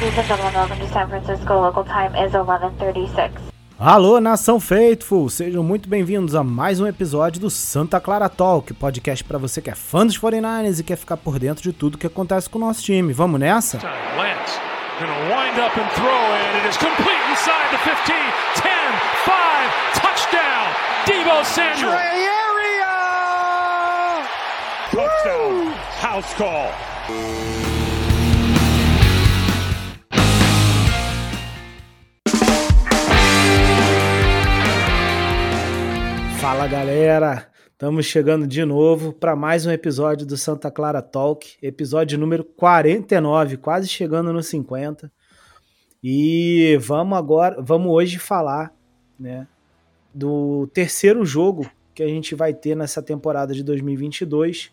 Ladies and gentlemen, welcome to San Francisco. Local time is 11:36. Alô, nação Faithful! Sejam muito bem-vindos a mais um episódio do Santa Clara Talk, podcast para você que é fã dos 49ers e quer ficar por dentro de tudo que acontece com o nosso time. Vamos nessa? Lance gonna wind up and throw it. It is complete inside the 15, 10, 5, touchdown, Debo Samuel. Touchdown, house call. Fala galera, estamos chegando de novo para mais um episódio do Santa Clara Talk, episódio número 49, quase chegando no 50. E vamos agora, vamos hoje falar, né, do terceiro jogo que a gente vai ter nessa temporada de 2022,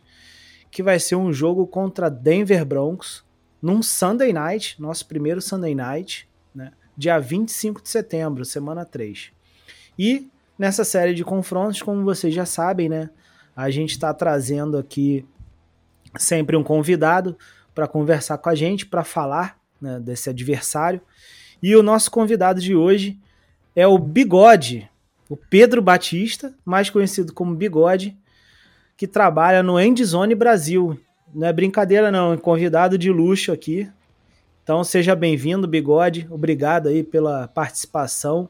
que vai ser um jogo contra Denver Broncos num Sunday Night, nosso primeiro Sunday Night, né, dia 25 de setembro, semana 3. E nessa série de confrontos, como vocês já sabem, né? A gente está trazendo aqui sempre um convidado para conversar com a gente, para falar né, desse adversário. E o nosso convidado de hoje é o Bigode, o Pedro Batista, mais conhecido como Bigode, que trabalha no Endzone Brasil. Não é brincadeira não, é convidado de luxo aqui. Então seja bem-vindo, Bigode. Obrigado aí pela participação.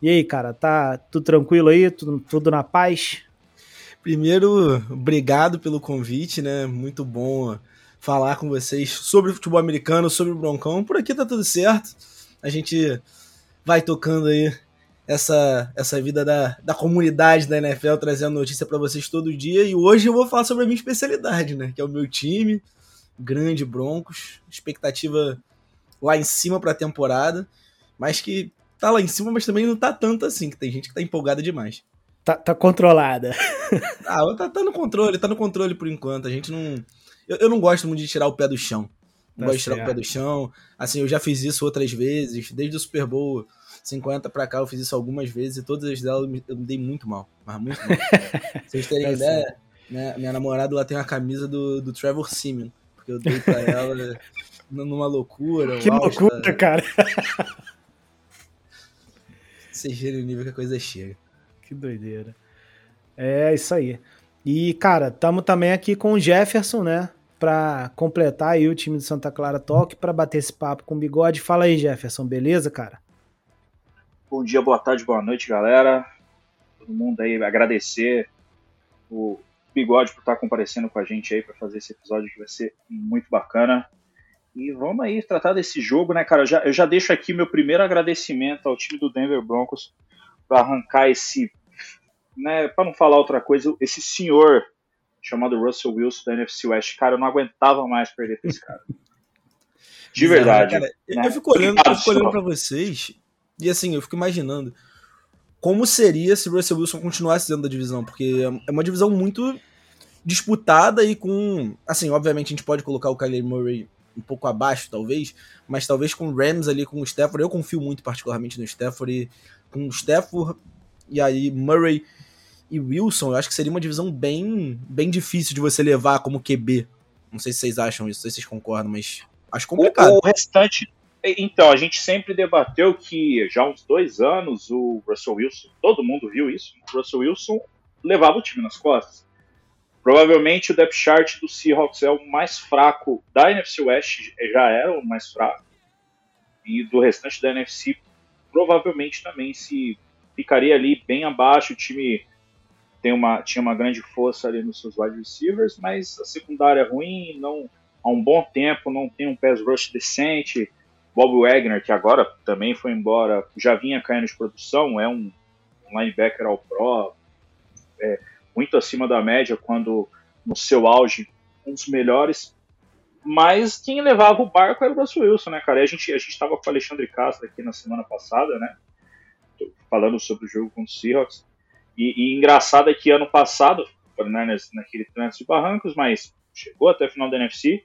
E aí, cara, tá tudo tranquilo aí? Tudo, tudo na paz? Primeiro, obrigado pelo convite, né? Muito bom falar com vocês sobre futebol americano, sobre o Broncão. Por aqui tá tudo certo. A gente vai tocando aí essa, essa vida da, da comunidade da NFL, trazendo notícia para vocês todo dia. E hoje eu vou falar sobre a minha especialidade, né? Que é o meu time, grande Broncos. Expectativa lá em cima para a temporada, mas que tá lá em cima, mas também não tá tanto assim, que tem gente que tá empolgada demais. Tá, tá controlada. ah, tá, tá, no controle, tá no controle por enquanto. A gente não. Eu, eu não gosto muito de tirar o pé do chão. Não tá gosto de tirar o pé do chão. Assim, eu já fiz isso outras vezes, desde o Super Bowl 50 pra cá, eu fiz isso algumas vezes e todas as delas eu me dei muito mal. Mas muito mal. vocês terem tá ideia, né, minha namorada lá tem uma camisa do, do Trevor Simeon, porque eu dei pra ela numa loucura. Que loucura, cara. Vocês viram o nível que a coisa chega. Que doideira. É isso aí. E, cara, estamos também aqui com o Jefferson, né? Para completar aí o time do Santa Clara Talk, para bater esse papo com o bigode. Fala aí, Jefferson, beleza, cara? Bom dia, boa tarde, boa noite, galera. Todo mundo aí, agradecer o bigode por estar comparecendo com a gente aí para fazer esse episódio que vai ser muito bacana. E vamos aí tratar desse jogo, né, cara? Eu já, eu já deixo aqui meu primeiro agradecimento ao time do Denver Broncos para arrancar esse, né, para não falar outra coisa, esse senhor chamado Russell Wilson da NFC West. Cara, eu não aguentava mais perder pra esse cara. De verdade. Cara, né? Eu fico olhando, eu fico olhando pra vocês e assim, eu fico imaginando como seria se o Russell Wilson continuasse dentro da divisão, porque é uma divisão muito disputada e com, assim, obviamente a gente pode colocar o Kyler Murray um pouco abaixo, talvez, mas talvez com o Rams ali, com o Stafford, eu confio muito particularmente no Stafford, e com o Stafford e aí Murray e Wilson, eu acho que seria uma divisão bem, bem difícil de você levar como QB. Não sei se vocês acham isso, não sei se vocês concordam, mas acho complicado. O, o restante, então, a gente sempre debateu que já há uns dois anos o Russell Wilson, todo mundo viu isso, o Russell Wilson levava o time nas costas. Provavelmente o depth chart do Seahawks é o mais fraco da NFC West, já era o mais fraco. E do restante da NFC, provavelmente também se ficaria ali bem abaixo. O time tem uma, tinha uma grande força ali nos seus wide receivers, mas a secundária é ruim, não há um bom tempo, não tem um pass rush decente. Bob Wagner, que agora também foi embora, já vinha caindo de produção, é um, um linebacker ao pro. É, muito acima da média, quando no seu auge, um dos melhores. Mas quem levava o barco era o Russell Wilson, né, cara? E a gente a estava com o Alexandre Castro aqui na semana passada, né? Falando sobre o jogo com o Seahawks. E, e engraçado é que ano passado, né, naquele trânsito de barrancos, mas chegou até a final da NFC.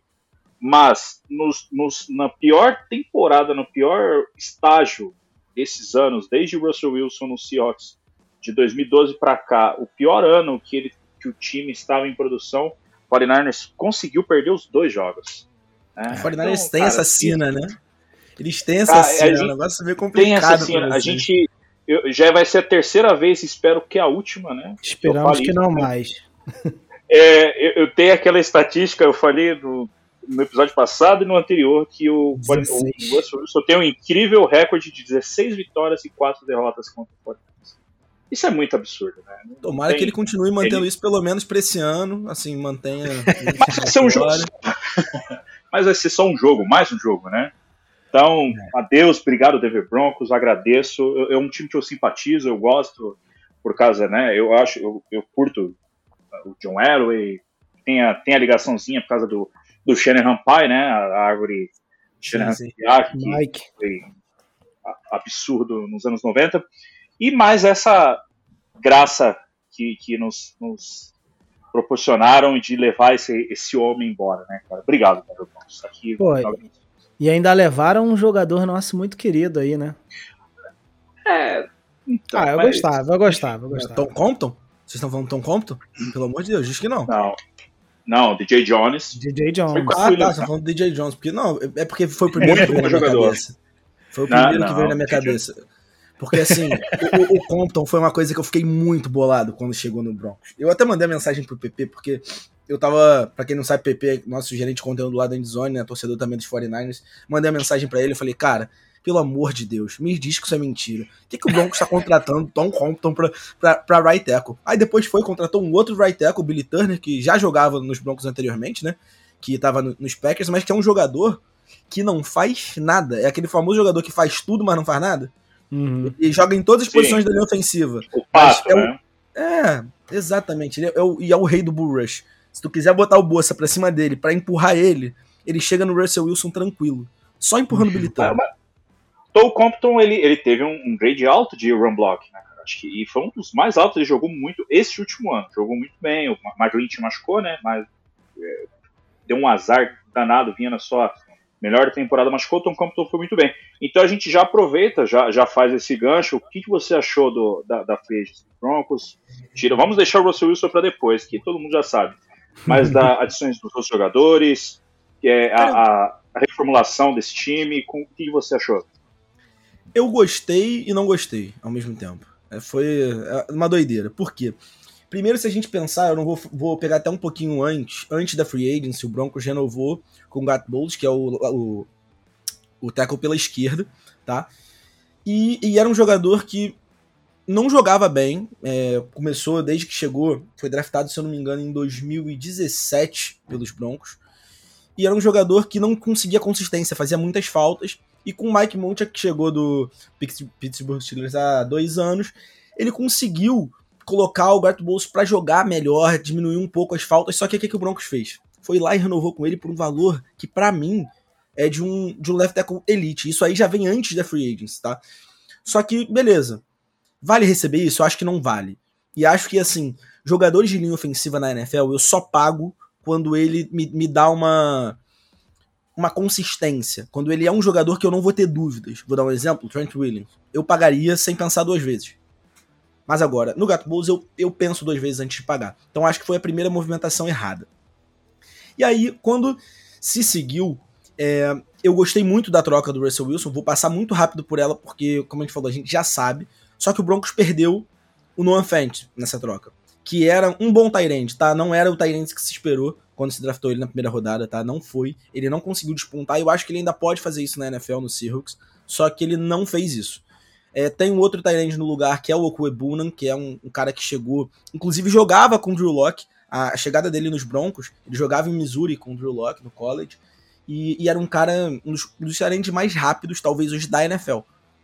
Mas nos, nos, na pior temporada, no pior estágio desses anos, desde o Russell Wilson no Seahawks de 2012 para cá, o pior ano que, ele, que o time estava em produção, o 49ers conseguiu perder os dois jogos. Né? O 49ers então, tem cara, essa cena, né? Eles têm essa ah, cena, é um negócio meio complicado. Tem essa a gente eu, já vai ser a terceira vez, espero que a última, né? Esperamos que não mais. É, eu, eu, tenho aquela estatística, eu falei no, no episódio passado e no anterior, que o, o, o Russell Wilson tem um incrível recorde de 16 vitórias e 4 derrotas contra o Fortaleza. Isso é muito absurdo, né? Tomara tem, que ele continue mantendo ele... isso pelo menos para esse ano, assim, mantenha. Mas vai ser um jogo. Mas vai ser só um jogo, mais um jogo, né? Então, é. adeus, obrigado, Denver Broncos, agradeço. É um time que eu simpatizo, eu gosto, por causa, né? Eu acho, eu, eu curto o John Elway, tem a, tem a ligaçãozinha por causa do, do Shanahan Pie, né? A, árvore Shanahan que Mike. foi absurdo nos anos 90. E mais essa graça que, que nos, nos proporcionaram de levar esse, esse homem embora, né, cara? Obrigado, Broncos. Aqui, Pô, e ainda levaram um jogador nosso muito querido aí, né? É. Então, ah, eu mas... gostava, eu gostava, eu gostava. Tom Compton? Vocês estão falando Tom Compton? Pelo amor de Deus, diz que não. Não. Não, DJ Jones. DJ Jones. Ah, tá, vocês estão falando DJ Jones. Porque, não, é porque foi o primeiro que veio na minha jogador. cabeça. Foi o primeiro não, que veio na minha cabeça. Porque assim, o, o, Compton foi uma coisa que eu fiquei muito bolado quando chegou no Broncos. Eu até mandei mensagem pro PP, porque eu tava, pra quem não sabe, PP, nosso gerente de conteúdo lá da Endzone, né, torcedor também dos 49ers, mandei a mensagem para ele, eu falei, cara, pelo amor de Deus, me diz que isso é mentira. O que, que o Broncos está contratando Tom Compton pra, pra, pra right tackle? Aí depois foi, contratou um outro right tackle, Billy Turner, que já jogava nos Broncos anteriormente, né, que tava no, nos Packers, mas que é um jogador que não faz nada. É aquele famoso jogador que faz tudo, mas não faz nada. Uhum. E joga em todas as Sim. posições da linha ofensiva. O pato, é, né? o, é, exatamente. Ele é, é o, e é o rei do Bull Rush. Se tu quiser botar o Bolsa pra cima dele, para empurrar ele, ele chega no Russell Wilson tranquilo. Só empurrando o Billy Tom Compton, ele, ele teve um, um grade alto de run block, né, cara? Acho que, e foi um dos mais altos, ele jogou muito esse último ano. Jogou muito bem, o Marjorie machucou, né? Mas é, deu um azar danado, vinha na sua melhor temporada, machucou, Tom Compton foi muito bem. Então a gente já aproveita, já, já faz esse gancho. O que, que você achou do, da, da free Broncos? Tira, vamos deixar o Russell Wilson para depois, que todo mundo já sabe mas da adições dos outros jogadores, que é a, a, a, reformulação desse time. Com, o que você achou? Eu gostei e não gostei ao mesmo tempo. É, foi é, uma doideira. Por quê? Primeiro, se a gente pensar, eu não vou, vou pegar até um pouquinho antes, antes da Free Agency, o Broncos renovou com o Gat Bowles, que é o, o, o tackle pela esquerda, tá? E, e era um jogador que não jogava bem, é, começou desde que chegou, foi draftado, se eu não me engano, em 2017 pelos Broncos, e era um jogador que não conseguia consistência, fazia muitas faltas, e com o Mike Munchak, que chegou do Pittsburgh Steelers há dois anos, ele conseguiu colocar o Gart Bowles para jogar melhor, diminuir um pouco as faltas, só que o que, que o Broncos fez? Foi lá e renovou com ele por um valor que, para mim, é de um, de um left tackle elite. Isso aí já vem antes da free agents, tá? Só que, beleza, Vale receber isso? Eu acho que não vale. E acho que, assim, jogadores de linha ofensiva na NFL eu só pago quando ele me, me dá uma uma consistência. Quando ele é um jogador que eu não vou ter dúvidas. Vou dar um exemplo, Trent Williams. Eu pagaria sem pensar duas vezes. Mas agora, no Gato Bulls eu, eu penso duas vezes antes de pagar. Então acho que foi a primeira movimentação errada. E aí, quando se seguiu, é, eu gostei muito da troca do Russell Wilson. Vou passar muito rápido por ela, porque, como a gente falou, a gente já sabe. Só que o Broncos perdeu o Noah Fant nessa troca. Que era um bom Tyrande, tá? Não era o Tyrande que se esperou quando se draftou ele na primeira rodada, tá? Não foi. Ele não conseguiu despontar. Eu acho que ele ainda pode fazer isso na NFL, no Seahawks. Só que ele não fez isso. É, tem um outro Tyrande no lugar, que é o Okuebunan, que é um, um, cara que chegou... Inclusive jogava com o Drew Locke. A, a chegada dele nos Broncos, ele jogava em Missouri com o Drew Locke no college. E, e era um cara, um dos, um dos mais rápidos, talvez, hoje da NFL.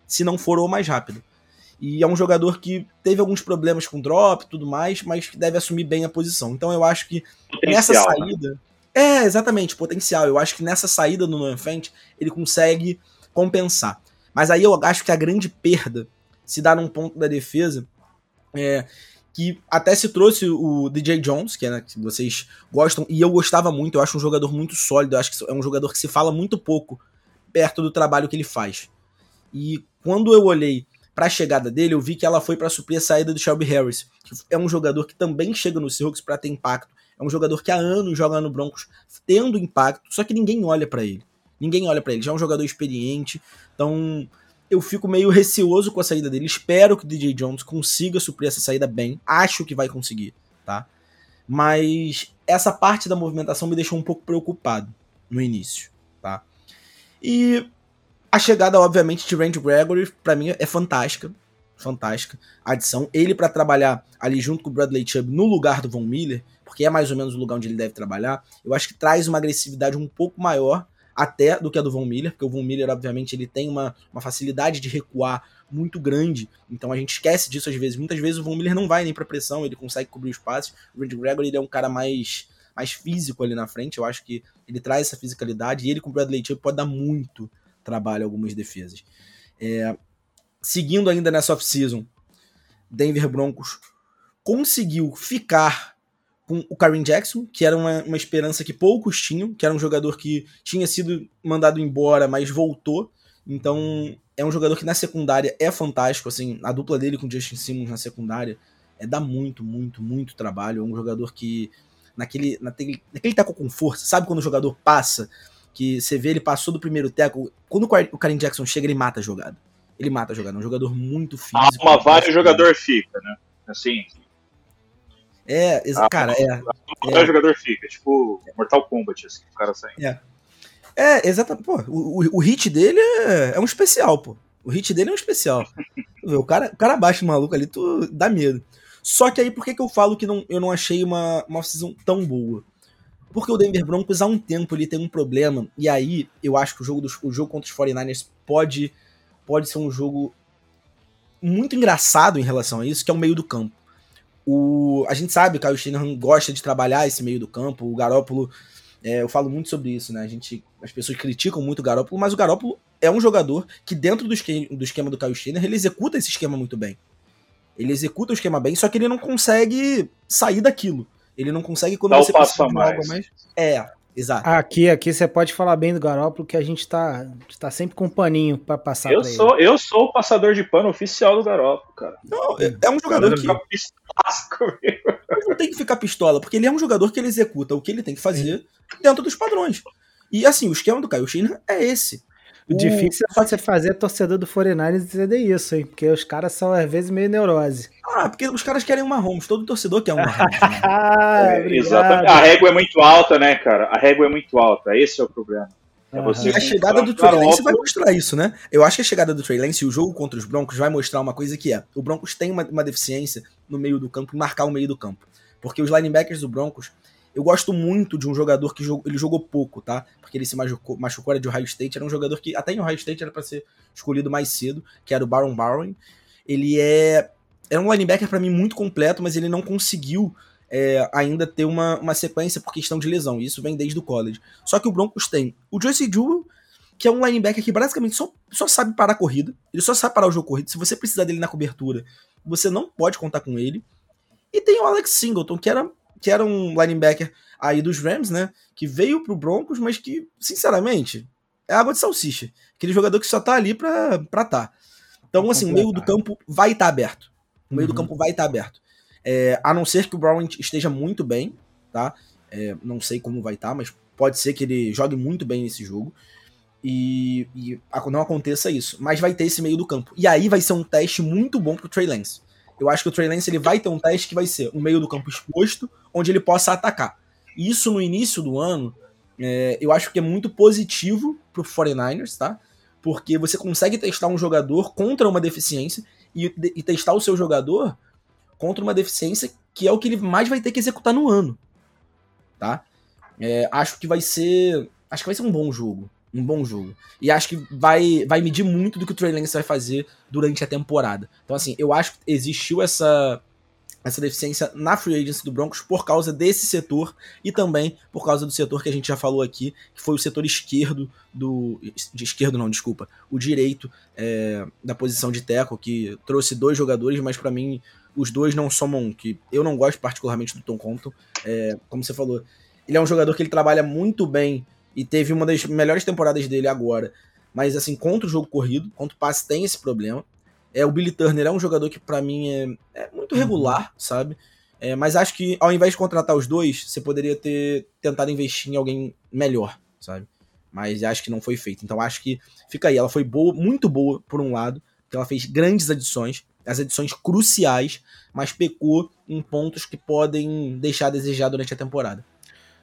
Se não for o mais rápido. E é um jogador que teve alguns problemas com drop e tudo mais, mas que deve assumir bem a posição. Então eu acho que potencial, nessa né? saída. Né? É, exatamente, potencial. Eu acho que nessa saída do Noah Fent ele consegue compensar. Mas aí eu acho que a grande perda se dá num ponto da defesa é, que até se trouxe o DJ Jones, que, é, né, que vocês gostam, e eu gostava muito, eu acho um jogador muito sólido, eu acho que é um jogador que se fala muito pouco perto do trabalho que ele faz. E quando eu olhei para a chegada dele, eu vi que ela foi para suprir a saída do Shelby Harris, que é um jogador que também chega no Seahawks para ter impacto. É um jogador que há anos joga no Broncos tendo impacto, só que ninguém olha para ele. Ninguém olha para ele, já é um jogador experiente. Então, eu fico meio receoso com a saída dele. Espero que o DJ Jones consiga suprir essa saída bem. Acho que vai conseguir, tá? Mas essa parte da movimentação me deixou um pouco preocupado no início, tá? E a chegada, obviamente, de Randy Gregory, para mim, é fantástica. Fantástica adição. Ele para trabalhar ali junto com o Bradley Chubb no lugar do Von Miller, porque é mais ou menos o lugar onde ele deve trabalhar, eu acho que traz uma agressividade um pouco maior até do que a do Von Miller, porque o Von Miller, obviamente, ele tem uma, uma facilidade de recuar muito grande, então a gente esquece disso às vezes. Muitas vezes o Von Miller não vai nem para pressão, ele consegue cobrir os passes. O Randy Gregory ele é um cara mais, mais físico ali na frente, eu acho que ele traz essa fisicalidade e ele com o Bradley Chubb pode dar muito trabalho a algumas defesas. É, seguindo ainda nessa off-season, Denver Broncos conseguiu ficar com o Karim Jackson, que era uma, uma esperança que poucos tinham, que era um jogador que tinha sido mandado embora, mas voltou. Então, é um jogador que na secundária é fantástico, assim, a dupla dele com o Justin Simmons na secundária é dá muito, muito, muito trabalho. É um jogador que naquele, naquele, naquele tackle com força, sabe quando o jogador passa, que você vê ele passou do primeiro tackle, quando o Karim Jackson chega, ele mata a jogada. Ele mata a jogada, é um jogador muito físico. Ah, uma vários jogador fica, né? Assim, é, ah, cara, é. O é. jogador fica, tipo Mortal Kombat, assim, o cara sai. É, é exatamente. Pô, o, o, o hit dele é, é um especial, pô. O hit dele é um especial. o cara, o cara abaixo maluco ali, tu dá medo. Só que aí, por que, que eu falo que não, eu não achei uma, uma season tão boa? Porque o Denver Broncos há um tempo ele tem um problema, e aí eu acho que o jogo, dos, o jogo contra os 49ers pode, pode ser um jogo muito engraçado em relação a isso, que é o meio do campo. O, a gente sabe que o Kyle Shanahan gosta de trabalhar esse meio do campo. O Garópolo, é, eu falo muito sobre isso, né? A gente, as pessoas criticam muito o Garópolo, mas o Garópolo é um jogador que, dentro do esquema do, esquema do Kyle Shanahan, ele executa esse esquema muito bem. Ele executa o esquema bem, só que ele não consegue sair daquilo. Ele não consegue quando Dá você de algo mais. É, Exato. Aqui, aqui você pode falar bem do Garópolo, que a gente tá, tá sempre com um paninho pra passar eu pra sou, ele. Eu sou o passador de pano oficial do Garópolo, cara. Não, é, é um jogador que... Não tem que ficar pistola, porque ele é um jogador que ele executa o que ele tem que fazer dentro dos padrões. E assim, o esquema do Caio é esse. O difícil é você fazer torcedor do 49ers entender isso, hein? Porque os caras são, às vezes, meio neurose. Ah, porque os caras querem uma Mahomes. Todo torcedor quer uma Mahomes. Né? ah, é, exatamente. A régua é muito alta, né, cara? A régua é muito alta. Esse é o problema. É e a chegada do Trey Lance vai mostrar isso, né? Eu acho que a chegada do Trey Lance e o jogo contra os Broncos vai mostrar uma coisa que é: o Broncos tem uma, uma deficiência no meio do campo, marcar o meio do campo. Porque os linebackers do Broncos eu gosto muito de um jogador que jogou, ele jogou pouco, tá? Porque ele se machucou, machucou era de Ohio State, era um jogador que até em Ohio State era para ser escolhido mais cedo, que era o Baron Barron. Ele é é um linebacker para mim muito completo, mas ele não conseguiu é, ainda ter uma, uma sequência por questão de lesão. Isso vem desde o college. Só que o Broncos tem o Joyce Jewell, que é um linebacker que basicamente só, só sabe parar a corrida. Ele só sabe parar o jogo corrido. Se você precisar dele na cobertura, você não pode contar com ele. E tem o Alex Singleton, que era que era um linebacker aí dos Rams, né? Que veio pro Broncos, mas que, sinceramente, é água de salsicha. Aquele jogador que só tá ali pra, pra tá. Então, assim, o meio do campo vai estar tá aberto. O meio uhum. do campo vai estar tá aberto. É, a não ser que o Brown esteja muito bem, tá? É, não sei como vai estar, tá, mas pode ser que ele jogue muito bem nesse jogo. E, e, não aconteça isso. Mas vai ter esse meio do campo. E aí vai ser um teste muito bom pro Trey Lance. Eu acho que o Trey Lance ele vai ter um teste que vai ser um meio do campo exposto, onde ele possa atacar. Isso no início do ano, é, eu acho que é muito positivo pro 49ers, tá? Porque você consegue testar um jogador contra uma deficiência e, e testar o seu jogador contra uma deficiência que é o que ele mais vai ter que executar no ano, tá? É, acho que vai ser, acho que vai ser um bom jogo um bom jogo. E acho que vai, vai medir muito do que o Trey Lance vai fazer durante a temporada. Então, assim, eu acho que existiu essa, essa deficiência na free agency do Broncos por causa desse setor e também por causa do setor que a gente já falou aqui, que foi o setor esquerdo do. De esquerdo, não, desculpa. O direito é, da posição de teco, que trouxe dois jogadores, mas para mim os dois não somam. que Eu não gosto particularmente do Tom Compton. É, como você falou, ele é um jogador que ele trabalha muito bem e teve uma das melhores temporadas dele agora. Mas assim, contra o jogo corrido, contra o passe tem esse problema. É, o Billy Turner é um jogador que para mim é, é, muito uhum. regular, sabe? É, mas acho que ao invés de contratar os dois, você poderia ter tentado investir em alguém melhor, sabe? mas acho que não foi feito. Então acho que fica aí. Ela foi boa, muito boa, por um lado, porque ela fez grandes adições, as adições cruciais, mas pecou em pontos que podem deixar a desejar durante a temporada.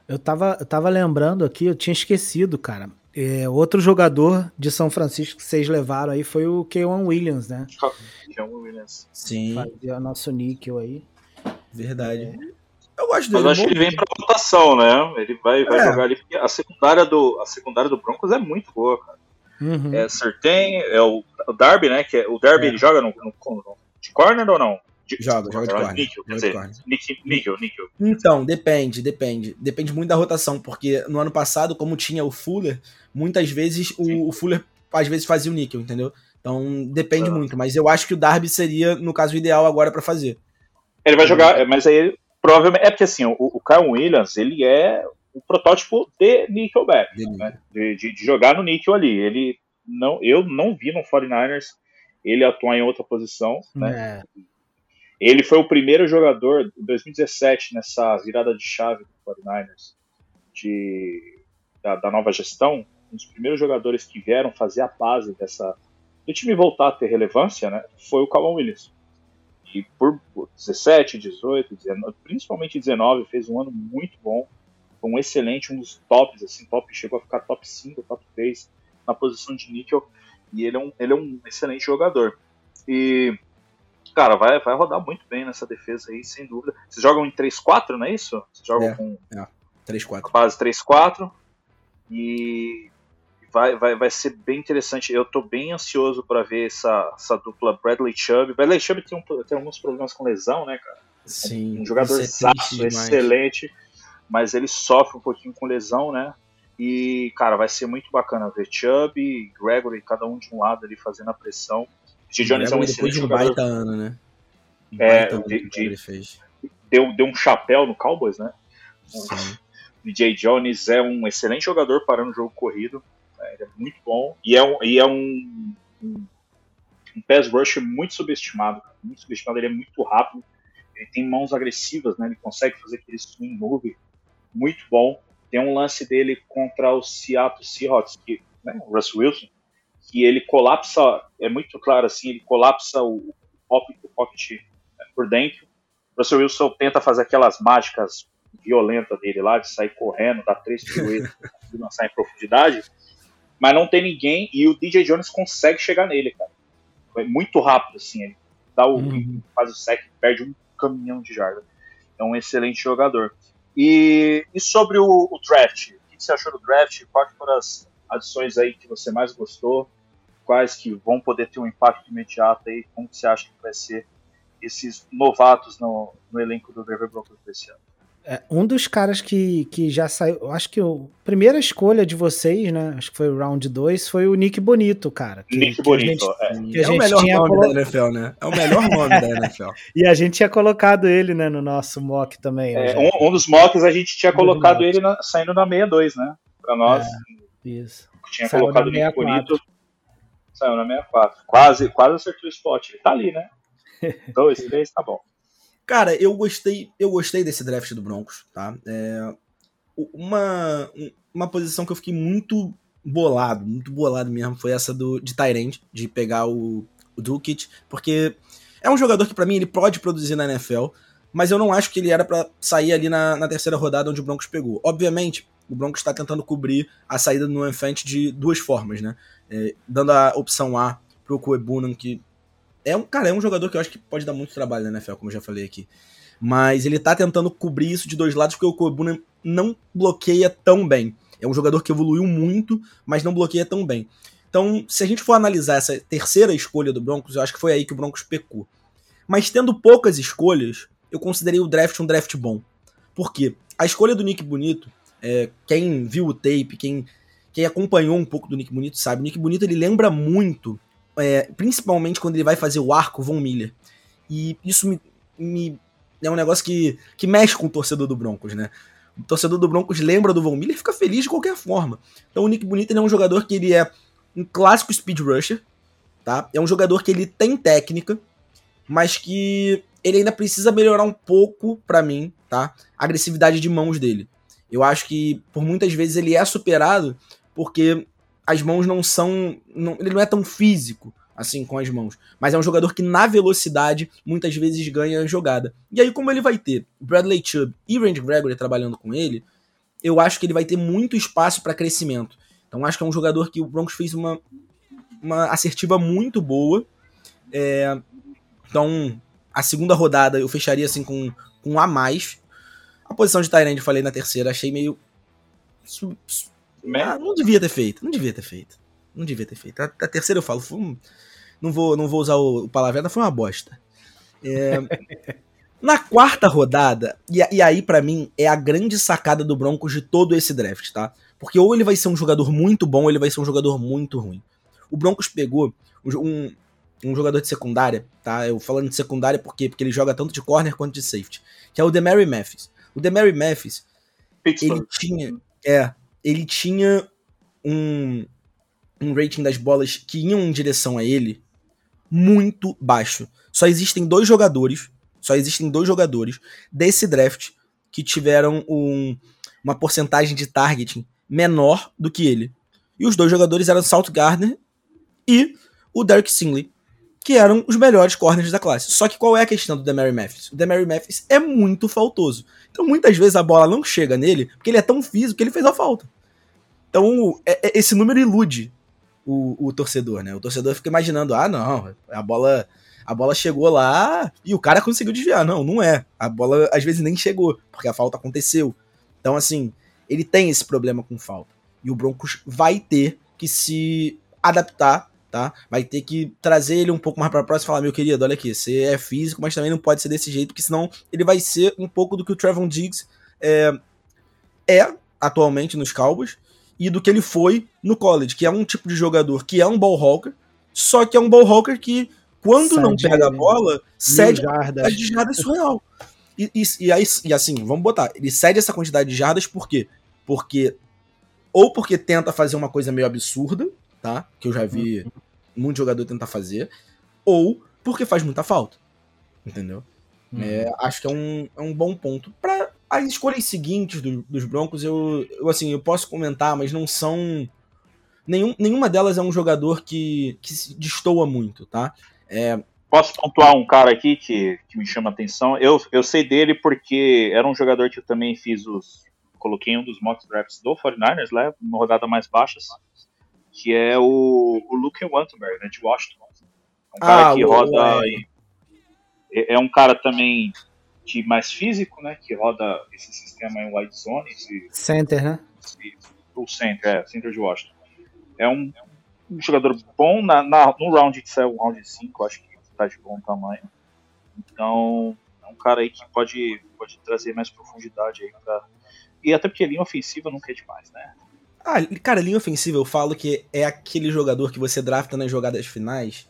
Eu tava, eu tava lembrando aqui, eu tinha esquecido, cara. É, outro jogador de São Francisco que vocês levaram aí foi o Keon Williams, né? Keon Williams. Sim. Fazia nosso níquel aí. Verdade. É. Eu gosto Mas dele. eu acho que ele vem pra rotação, né? Ele vai, vai É. jogar ali, porque a secundária, do, a secundária do Broncos é muito boa, cara. Uhum. É Certain, é o, o Darby, né? Que é, o Darby É. ele joga no, no, no- de corner ou não? De, Joga, joga de corner. Níquel, quer Joga de dizer, corner. níquel, níquel. Então, depende, depende. Depende muito da rotação, porque no ano passado, como tinha o Fuller, muitas vezes o, o Fuller às vezes fazia o níquel, entendeu? Então depende Ah. muito, mas eu acho que o Darby seria, no caso, o ideal agora pra fazer. Ele vai jogar, mas aí provavelmente. É porque assim, o, o Kyle Williams, ele é o protótipo de Nickelback, Dele. né? De, de, de jogar no níquel ali. Ele não, eu não vi no 49ers ele atuar em outra posição, né? É. Ele foi o primeiro jogador em 2017 nessa virada de chave do 49ers de, da, da nova gestão. Um dos primeiros jogadores que vieram fazer a base dessa do time voltar a ter relevância, né? Foi o Calvin Williams. E por 17, 18, 19, principalmente 19, fez um ano muito bom. Foi um excelente, um dos tops, assim, top, chegou a ficar top 5, top 3 na posição de níquel. E ele é um, ele é um excelente jogador. E cara, vai, vai rodar muito bem nessa defesa aí, sem dúvida. Vocês jogam em 3-4, não é isso? Vocês jogam É. com 3-4. a base 3-4 e vai, vai, vai ser bem interessante. Eu tô bem ansioso para ver essa, essa dupla Bradley Chubb. Bradley Chubb tem, um, tem alguns problemas com lesão, né, cara? Sim. Um jogador é excelente, mas ele sofre um pouquinho com lesão, né? E, cara, vai ser muito bacana ver Chubb e Gregory, cada um de um lado ali fazendo a pressão. G. Jones é um excelente de um jogador. baita ano, né? Um É, ano de- Gregory fez. Deu, deu um chapéu no Cowboys, né? Sim. DJ Jones é um excelente jogador parando o jogo corrido. né, Ele é muito bom. E é um, e é um, um, um pass rush muito subestimado. Muito subestimado. Ele é muito rápido. Ele tem mãos agressivas, né? Ele consegue fazer aquele swing move muito bom. Tem um lance dele contra o Seattle Seahawks, que, né, o Russell Wilson, que ele colapsa, é muito claro assim, ele colapsa o pocket, o pocket né, por dentro. O Russell Wilson tenta fazer aquelas mágicas violenta dele lá, de sair correndo, dar três piruetas, conseguir lançar em profundidade, mas não tem ninguém e o DJ Jones consegue chegar nele, cara. É muito rápido, assim, ele dá o, Uhum. faz o sec, perde um caminhão de jarda. É um excelente jogador. E, e sobre o, o draft, o que você achou do draft? Quais foram as adições aí que você mais gostou? Quais que vão poder ter um impacto imediato aí? Como que você acha que vai ser esses novatos no, no elenco do Denver Broncos desse ano? É, um dos caras que, que já saiu, eu acho que a primeira escolha de vocês, né? Acho que foi o round 2, foi o Nick Bonito, cara. Que, Nick que Bonito, a gente- é. que a é o melhor tinha nome colo- da NFL, né? É o melhor nome da NFL. E a gente tinha colocado ele, né, no nosso mock também. É, já. um, um dos mocks a gente tinha Um colocado ele na- saindo na 62, né? Pra nós, Isso. tinha Saiu colocado na o Nick 64. Bonito. Saiu na 64. Quase, quase acertou o spot. Ele tá ali, né? Dois, três, tá bom. Cara, eu gostei, eu gostei desse draft do Broncos, tá? É, uma, um- uma posição que eu fiquei muito bolado, muito bolado mesmo, foi essa do, de Tyrant, de pegar o, o Dukic, porque é um jogador que pra mim ele pode produzir na NFL, mas eu não acho que ele era pra sair ali na, na terceira rodada onde o Broncos pegou. Obviamente, o Broncos está tentando cobrir a saída do Fant de duas formas, né? É, dando a opção A pro Coebunan, que é um, cara, é um jogador que eu acho que pode dar muito trabalho na NFL, como eu já falei aqui. Mas ele tá tentando cobrir isso de dois lados, porque o Coebunan não bloqueia tão bem. É um jogador que evoluiu muito, mas não bloqueia tão bem. Então, se a gente for analisar essa terceira escolha do Broncos, eu acho que foi aí que o Broncos pecou. Mas tendo poucas escolhas, eu considerei o draft um draft bom. Por quê? A escolha do Nick Bonito, é, quem viu o tape, quem, quem acompanhou um pouco do Nick Bonito sabe, o Nick Bonito ele lembra muito, é, principalmente quando ele vai fazer o arco Von Miller. E isso me, me- é um negócio que, que mexe com o torcedor do Broncos, né? O torcedor do Broncos lembra do Von Miller e fica feliz de qualquer forma. Então o Nick Bonito ele é um jogador que ele é um clássico speed rusher, tá? É um jogador que ele tem técnica, mas que ele ainda precisa melhorar um pouco pra mim, tá? A agressividade de mãos dele. Eu acho que por muitas vezes ele é superado porque as mãos não são. Não, ele não é tão físico assim com as mãos. Mas é um jogador que na velocidade muitas vezes ganha a jogada. E aí, como ele vai ter Bradley Chubb e Randy Gregory trabalhando com ele, eu acho que ele vai ter muito espaço para crescimento. Então acho que é um jogador que o Broncos fez uma, uma assertiva muito boa. É, então, a segunda rodada eu fecharia assim com, com um a mais. A posição de Tyrande, falei na terceira, achei meio. Ah, não devia ter feito, não devia ter feito. Não devia ter feito. A, a terceira eu falo, foi, não, vou, não vou usar o, o palavra, foi uma bosta. É, na quarta rodada, e, e aí para mim é a grande sacada do Broncos de todo esse draft, tá? Porque ou ele vai ser um jogador muito bom ou ele vai ser um jogador muito ruim. O Broncos pegou um, um jogador de secundária, tá? Eu falando de secundária por quê? Porque ele joga tanto de corner quanto de safety, que é o Demary Mathis. O Demary Mathis, ele tinha, é, ele tinha um, um rating das bolas que iam em direção a ele muito baixo. Só existem dois jogadores só existem dois jogadores desse draft que tiveram um, uma porcentagem de targeting menor do que ele. E os dois jogadores eram Salt Gardner e o Derek Singley, que eram os melhores corners da classe. Só que qual é a questão do Demary Mathis? O Demary Mathis é muito faltoso. Então muitas vezes a bola não chega nele porque ele é tão físico que ele fez a falta. Então é, é, esse número ilude o, o torcedor, né? O torcedor fica imaginando, ah não, a bola a bola chegou lá e o cara conseguiu desviar. Não, não é. A bola às vezes nem chegou, porque a falta aconteceu. Então, assim, ele tem esse problema com falta. E o Broncos vai ter que se adaptar, tá? Vai ter que trazer ele um pouco mais para próxima e falar: meu querido, olha aqui, você é físico, mas também não pode ser desse jeito, porque senão ele vai ser um pouco do que o Trevon Diggs é, é atualmente nos Cowboys e do que ele foi no college, que é um tipo de jogador que é um ball hawker, só que é um ball hawker que quando não pega a bola, cede a de jardas surreal. E, e, e, aí, e assim, vamos botar, ele cede essa quantidade de jardas por quê? Porque, ou porque tenta fazer uma coisa meio absurda, tá? Que eu já vi uhum. Muito jogador tentar fazer, ou porque faz muita falta, entendeu? Uhum. É, acho que é um, é um bom ponto. Para as escolhas seguintes do, dos Broncos, eu, eu, assim, eu posso comentar, mas não são... Nenhum, nenhuma delas é um jogador que, que se destoa muito, tá? É... Posso pontuar um cara aqui que, que me chama a atenção? Eu, eu sei dele porque era um jogador que eu também fiz os. Coloquei um dos mock drafts do 49ers, né, uma rodada mais baixas, que é o, o Luke Wantenberg, né, de Washington. É um cara ah, que roda. É. é um cara também de mais físico, né? Que roda esse sistema em wide zone. Esse, center, né? Esse, o center, é, center de Washington. É um, um jogador bom na, na, no round que saiu, round 5, acho que tá de bom tamanho. Então, é um cara aí que pode, pode trazer mais profundidade aí pra. E até porque linha ofensiva nunca é demais, né? Ah, cara, linha ofensiva eu falo que é aquele jogador que você drafta nas jogadas finais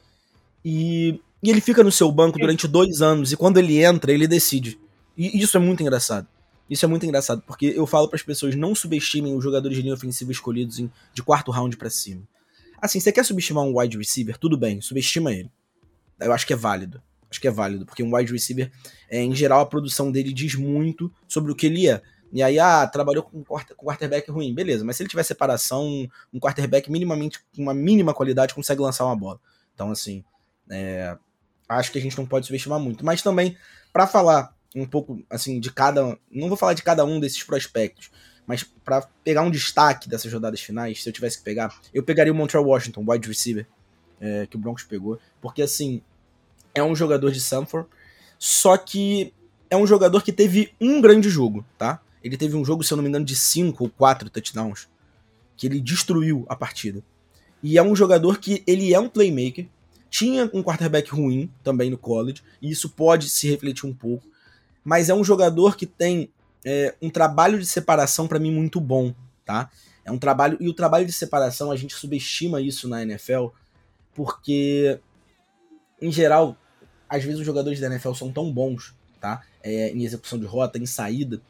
e, e ele fica no seu banco durante dois anos e quando ele entra, ele decide. E isso é muito engraçado. Isso é muito engraçado, porque eu falo para as pessoas não subestimem os jogadores de linha ofensiva escolhidos em, de quarto round para cima. Assim, você quer subestimar um wide receiver? Tudo bem, subestima ele. Eu acho que é válido. Acho que é válido, porque um wide receiver, é, em geral, a produção dele diz muito sobre o que ele é. E aí, ah, trabalhou com, com quarterback ruim, beleza, mas se ele tiver separação, um quarterback minimamente, com uma mínima qualidade, consegue lançar uma bola. Então, assim, é, acho que a gente não pode subestimar muito. Mas também, para falar um pouco, assim, de cada. Não vou falar de cada um desses prospectos, mas para pegar um destaque dessas rodadas finais, se eu tivesse que pegar, eu pegaria o Montreal Washington, wide receiver, é, que o Broncos pegou. Porque, assim, é um jogador de Sanford, só que é um jogador que teve um grande jogo, tá? Ele teve um jogo, se eu não me engano, de 5 ou 4 touchdowns, que ele destruiu a partida. E é um jogador que ele é um playmaker, tinha um quarterback ruim também no college, e isso pode se refletir um pouco, mas é um jogador que tem é, um trabalho de separação para mim muito bom, tá? É um trabalho e o trabalho de separação a gente subestima isso na NFL porque em geral às vezes os jogadores da NFL são tão bons, tá? É, em execução de rota, em saída,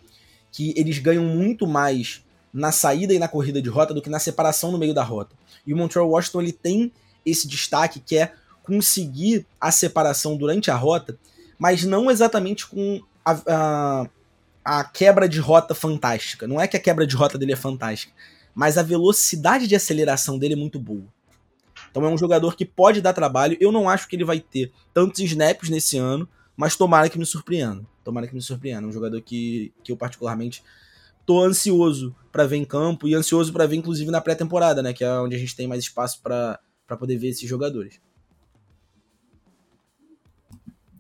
que eles ganham muito mais na saída e na corrida de rota do que na separação no meio da rota. E o Montreal Washington ele tem esse destaque que é conseguir a separação durante a rota, mas não exatamente com a, a, a quebra de rota fantástica. Não é que a quebra de rota dele é fantástica, mas a velocidade de aceleração dele é muito boa. Então é um jogador que pode dar trabalho. Eu não acho que ele vai ter tantos snaps nesse ano, mas tomara que me surpreenda. Tomara que me surpreenda. É um jogador que, que eu particularmente tô ansioso para ver em campo e ansioso para ver inclusive na pré-temporada, né, que é onde a gente tem mais espaço para poder ver esses jogadores.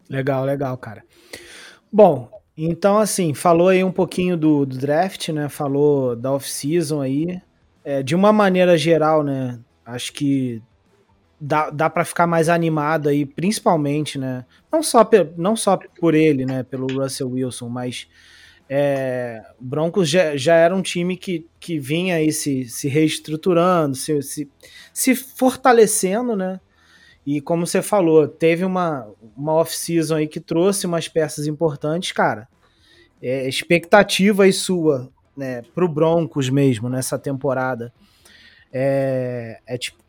Legal, legal, cara. Bom, então assim, falou aí um pouquinho do, do draft, né? Falou da off-season aí. É, de uma maneira geral, né? Acho que dá, dá para ficar mais animado aí, principalmente, né? Não só, não só por ele, né? Pelo Russell Wilson, mas é, Broncos já, já era um time que, que vinha aí se, se reestruturando, se, se, se fortalecendo, né? E como você falou, teve uma, uma off-season aí que trouxe umas peças importantes, cara. É, expectativa aí sua, né, pro Broncos mesmo nessa temporada. É, é tipo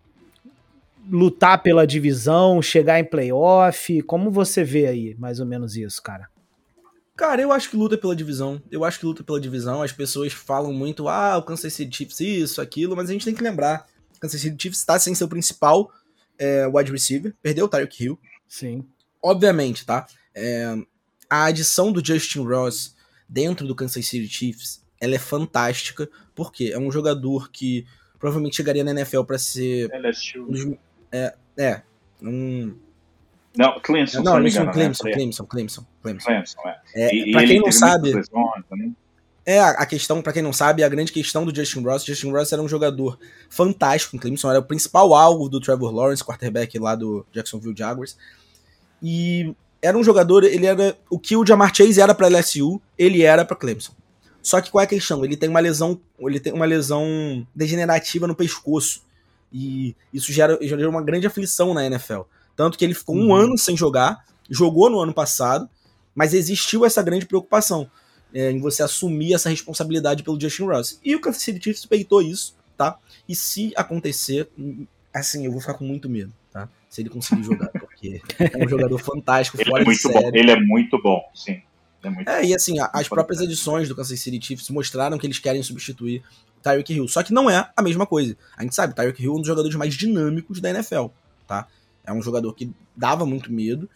lutar pela divisão, chegar em playoff. Como você vê aí, mais ou menos isso, cara? Cara, eu acho que luta pela divisão. Eu acho que luta pela divisão. As pessoas falam muito, ah, o Kansas City Chiefs isso, aquilo, mas a gente tem que lembrar. O Kansas City Chiefs está sem seu principal é, wide receiver, perdeu o Tyreek Hill. Sim. Obviamente, tá? É, a adição do Justin Ross dentro do Kansas City Chiefs, ela é fantástica, porque é um jogador que provavelmente chegaria na NFL para ser LSU. um dos, é, é, um não, Clemson, não, não Clemson, né? Clemson, Clemson, Clemson, Clemson. Clemson, é. É, pra ele quem não sabe. É, a questão, pra quem não sabe, a grande questão do Justin Ross. Justin Ross era um jogador fantástico em Clemson, era o principal alvo do Trevor Lawrence, quarterback lá do Jacksonville Jaguars. E era um jogador, ele era o que o Jamar Chase era pra LSU, ele era pra Clemson. Só que qual é a questão? Ele tem uma lesão, ele tem uma lesão degenerativa no pescoço. E isso gera, gera uma grande aflição na NFL. Tanto que ele ficou um Uhum. ano sem jogar, jogou no ano passado, mas existiu essa grande preocupação é, em você assumir essa responsabilidade pelo Justin Ross. E o Kansas City Chiefs peitou isso, tá? E se acontecer, assim, eu vou ficar com muito medo, tá? Se ele conseguir jogar, porque é um jogador fantástico, Ele fora é muito bom. série. Ele é muito bom, sim. É muito É, bom. e assim, as próprias edições do Kansas City Chiefs mostraram que eles querem substituir Tyreek Hill. Só que não é a mesma coisa. A gente sabe, Tyreek Hill é um dos jogadores mais dinâmicos da NFL, tá? É um jogador que dava muito medo.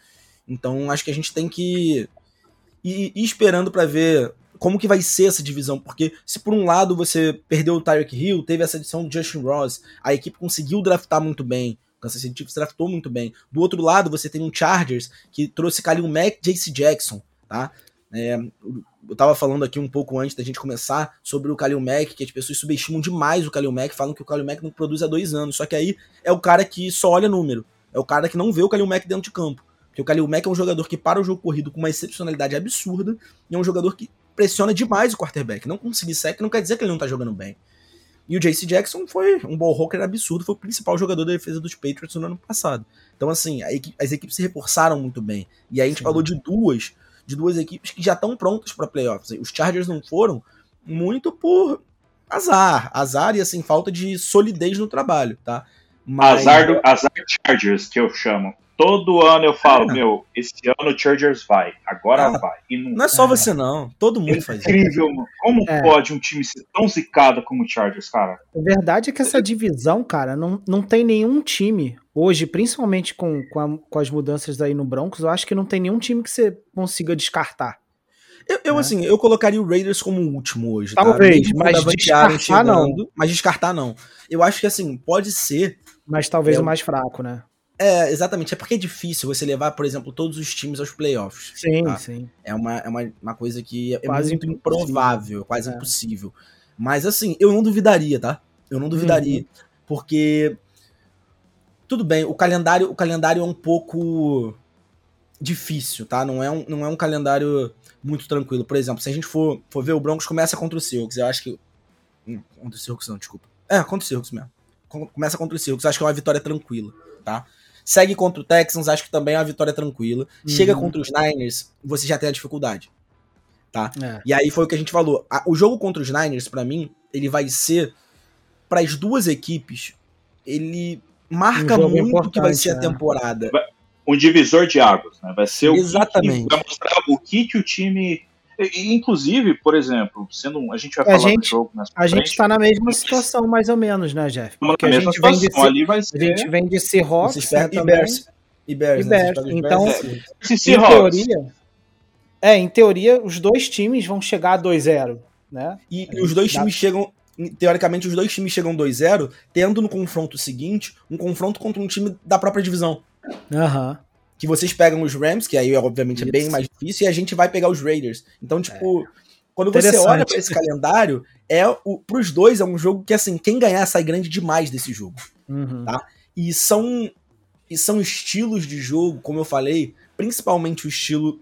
Então acho que a gente tem que ir, ir esperando pra ver como que vai ser essa divisão. Porque se por um lado você perdeu o Tyreek Hill, teve essa edição do Justin Ross, a equipe conseguiu draftar muito bem. O Kansas City Chiefs draftou muito bem. Do outro lado, você tem um Chargers que trouxe Khalil Mack, JC Jackson, tá? É, eu tava falando aqui um pouco antes da gente começar sobre o Kalil Mack, que as pessoas subestimam demais o Kalil Mack, falam que o Kalil Mack não produz há dois anos. Só que aí é o cara que só olha número. É o cara que não vê o Kalil Mack dentro de campo. Porque o Kalil Mack é um jogador que para o jogo corrido com uma excepcionalidade absurda e é um jogador que pressiona demais o quarterback. Não conseguir sec não quer dizer que ele não tá jogando bem. E o JC Jackson foi um ball hawker absurdo, foi o principal jogador da defesa dos Patriots no ano passado. Então, assim, a equi- as equipes se reforçaram muito bem. E aí a gente Sim. falou de duas, de duas equipes que já estão prontas para playoffs. Os Chargers não foram muito por azar. Azar e, assim, falta de solidez no trabalho, tá? Mas- Azar, do, azar Chargers, que eu chamo. Todo ano eu falo, É. meu, esse ano o Chargers vai, agora Ah, vai. E não, Não é só É. você, não. Todo é mundo faz isso. incrível, mano. Como É. pode um time ser tão zicado como o Chargers, cara? A verdade é que essa divisão, cara, não, não tem nenhum time hoje, principalmente com, com, a- com as mudanças aí no Broncos, eu acho que não tem nenhum time que você consiga descartar. Eu, eu, né? assim, eu colocaria o Raiders como o último hoje. tá? Talvez, com mas descartar, não. chegando, Mas descartar, não. Eu acho que, assim, pode ser Mas talvez É, o mais fraco, né? É, exatamente. É porque é difícil você levar, por exemplo, todos os times aos playoffs. Sim, tá? sim. É uma, é uma, uma coisa que é Quase muito impossível. improvável, quase É. impossível. Mas assim, eu não duvidaria, tá? Eu não duvidaria. Uhum. Porque. Tudo bem, o calendário, o calendário é um pouco difícil, tá? Não é um, não é um calendário muito tranquilo. Por exemplo, se a gente for, for ver, o Broncos começa contra o Seahawks. Eu acho que. Hum, contra o Seahawks não, desculpa. É, contra o Seahawks mesmo. Com- Começa contra o Seahawks, acho que é uma vitória tranquila, tá? Segue contra o Texans, acho que também é uma vitória tranquila. Chega Uhum. contra os Niners, você já tem a dificuldade. É. E aí foi o que a gente falou. O jogo contra os Niners, pra mim, ele vai ser para as duas equipes, ele marca Um muito o que vai ser a né? temporada. Um divisor de águas, né? Vai ser o que- Exatamente. que vai mostrar o que, que o time Inclusive, por exemplo, sendo um, a gente vai falar a gente, do jogo mais A gente está na mesma situação, mais ou menos, né, Jeff? Porque a, a gente vem de ser, ali vai ser... a gente vem de Seahawks e Bears. E Bears, e Bears. Né? Então, Bears. em teoria, é, em teoria, os dois times vão chegar a 2-0, né? E, e os dois Dá... times chegam teoricamente, os dois times chegam 2-0, tendo no confronto seguinte um confronto contra um time da própria divisão. Aham. Uhum que vocês pegam os Rams, que aí obviamente Isso. é bem mais difícil, e a gente vai pegar os Raiders. Então, tipo, é. quando você olha para esse calendário, é o, pros dois é um jogo que, assim, quem ganhar sai grande demais desse jogo. Uhum. Tá? E são, e são estilos de jogo, como eu falei, principalmente o estilo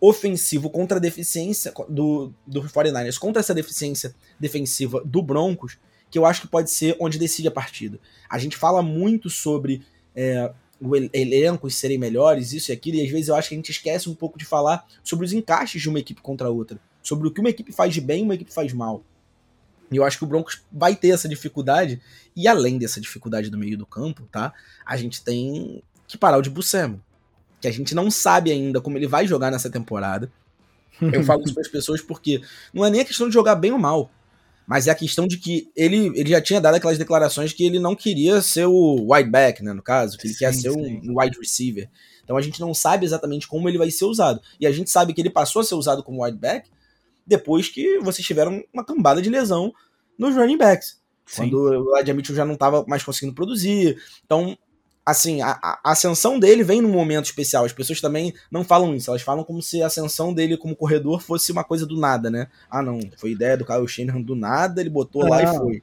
ofensivo contra a deficiência do, do 49ers, contra essa deficiência defensiva do Broncos, que eu acho que pode ser onde decide a partida. A gente fala muito sobre é, o elencos serem melhores, isso e aquilo, e às vezes eu acho que a gente esquece um pouco de falar sobre os encaixes de uma equipe contra a outra, sobre o que uma equipe faz de bem e uma equipe faz mal. E eu acho que o Broncos vai ter essa dificuldade, e além dessa dificuldade do meio do campo, tá? A gente tem que parar o de Bussemo, que a gente não sabe ainda como ele vai jogar nessa temporada. Eu falo isso para as pessoas porque não é nem a questão de jogar bem ou mal. Mas é a questão de que ele, ele já tinha dado aquelas declarações que ele não queria ser o wide back, né, no caso, que ele sim, quer ser sim. um wide receiver. Então a gente não sabe exatamente como ele vai ser usado. E a gente sabe que ele passou a ser usado como wide back depois que vocês tiveram uma cambada de lesão nos running backs. Sim. Quando o Elijah Mitchell já não estava mais conseguindo produzir. Então, assim, a, a, ascensão dele vem num momento especial. As pessoas também não falam isso, elas falam como se a ascensão dele como corredor fosse uma coisa do nada, né? Ah, não, foi ideia do Kyle Shanahan do nada, ele botou lá e foi.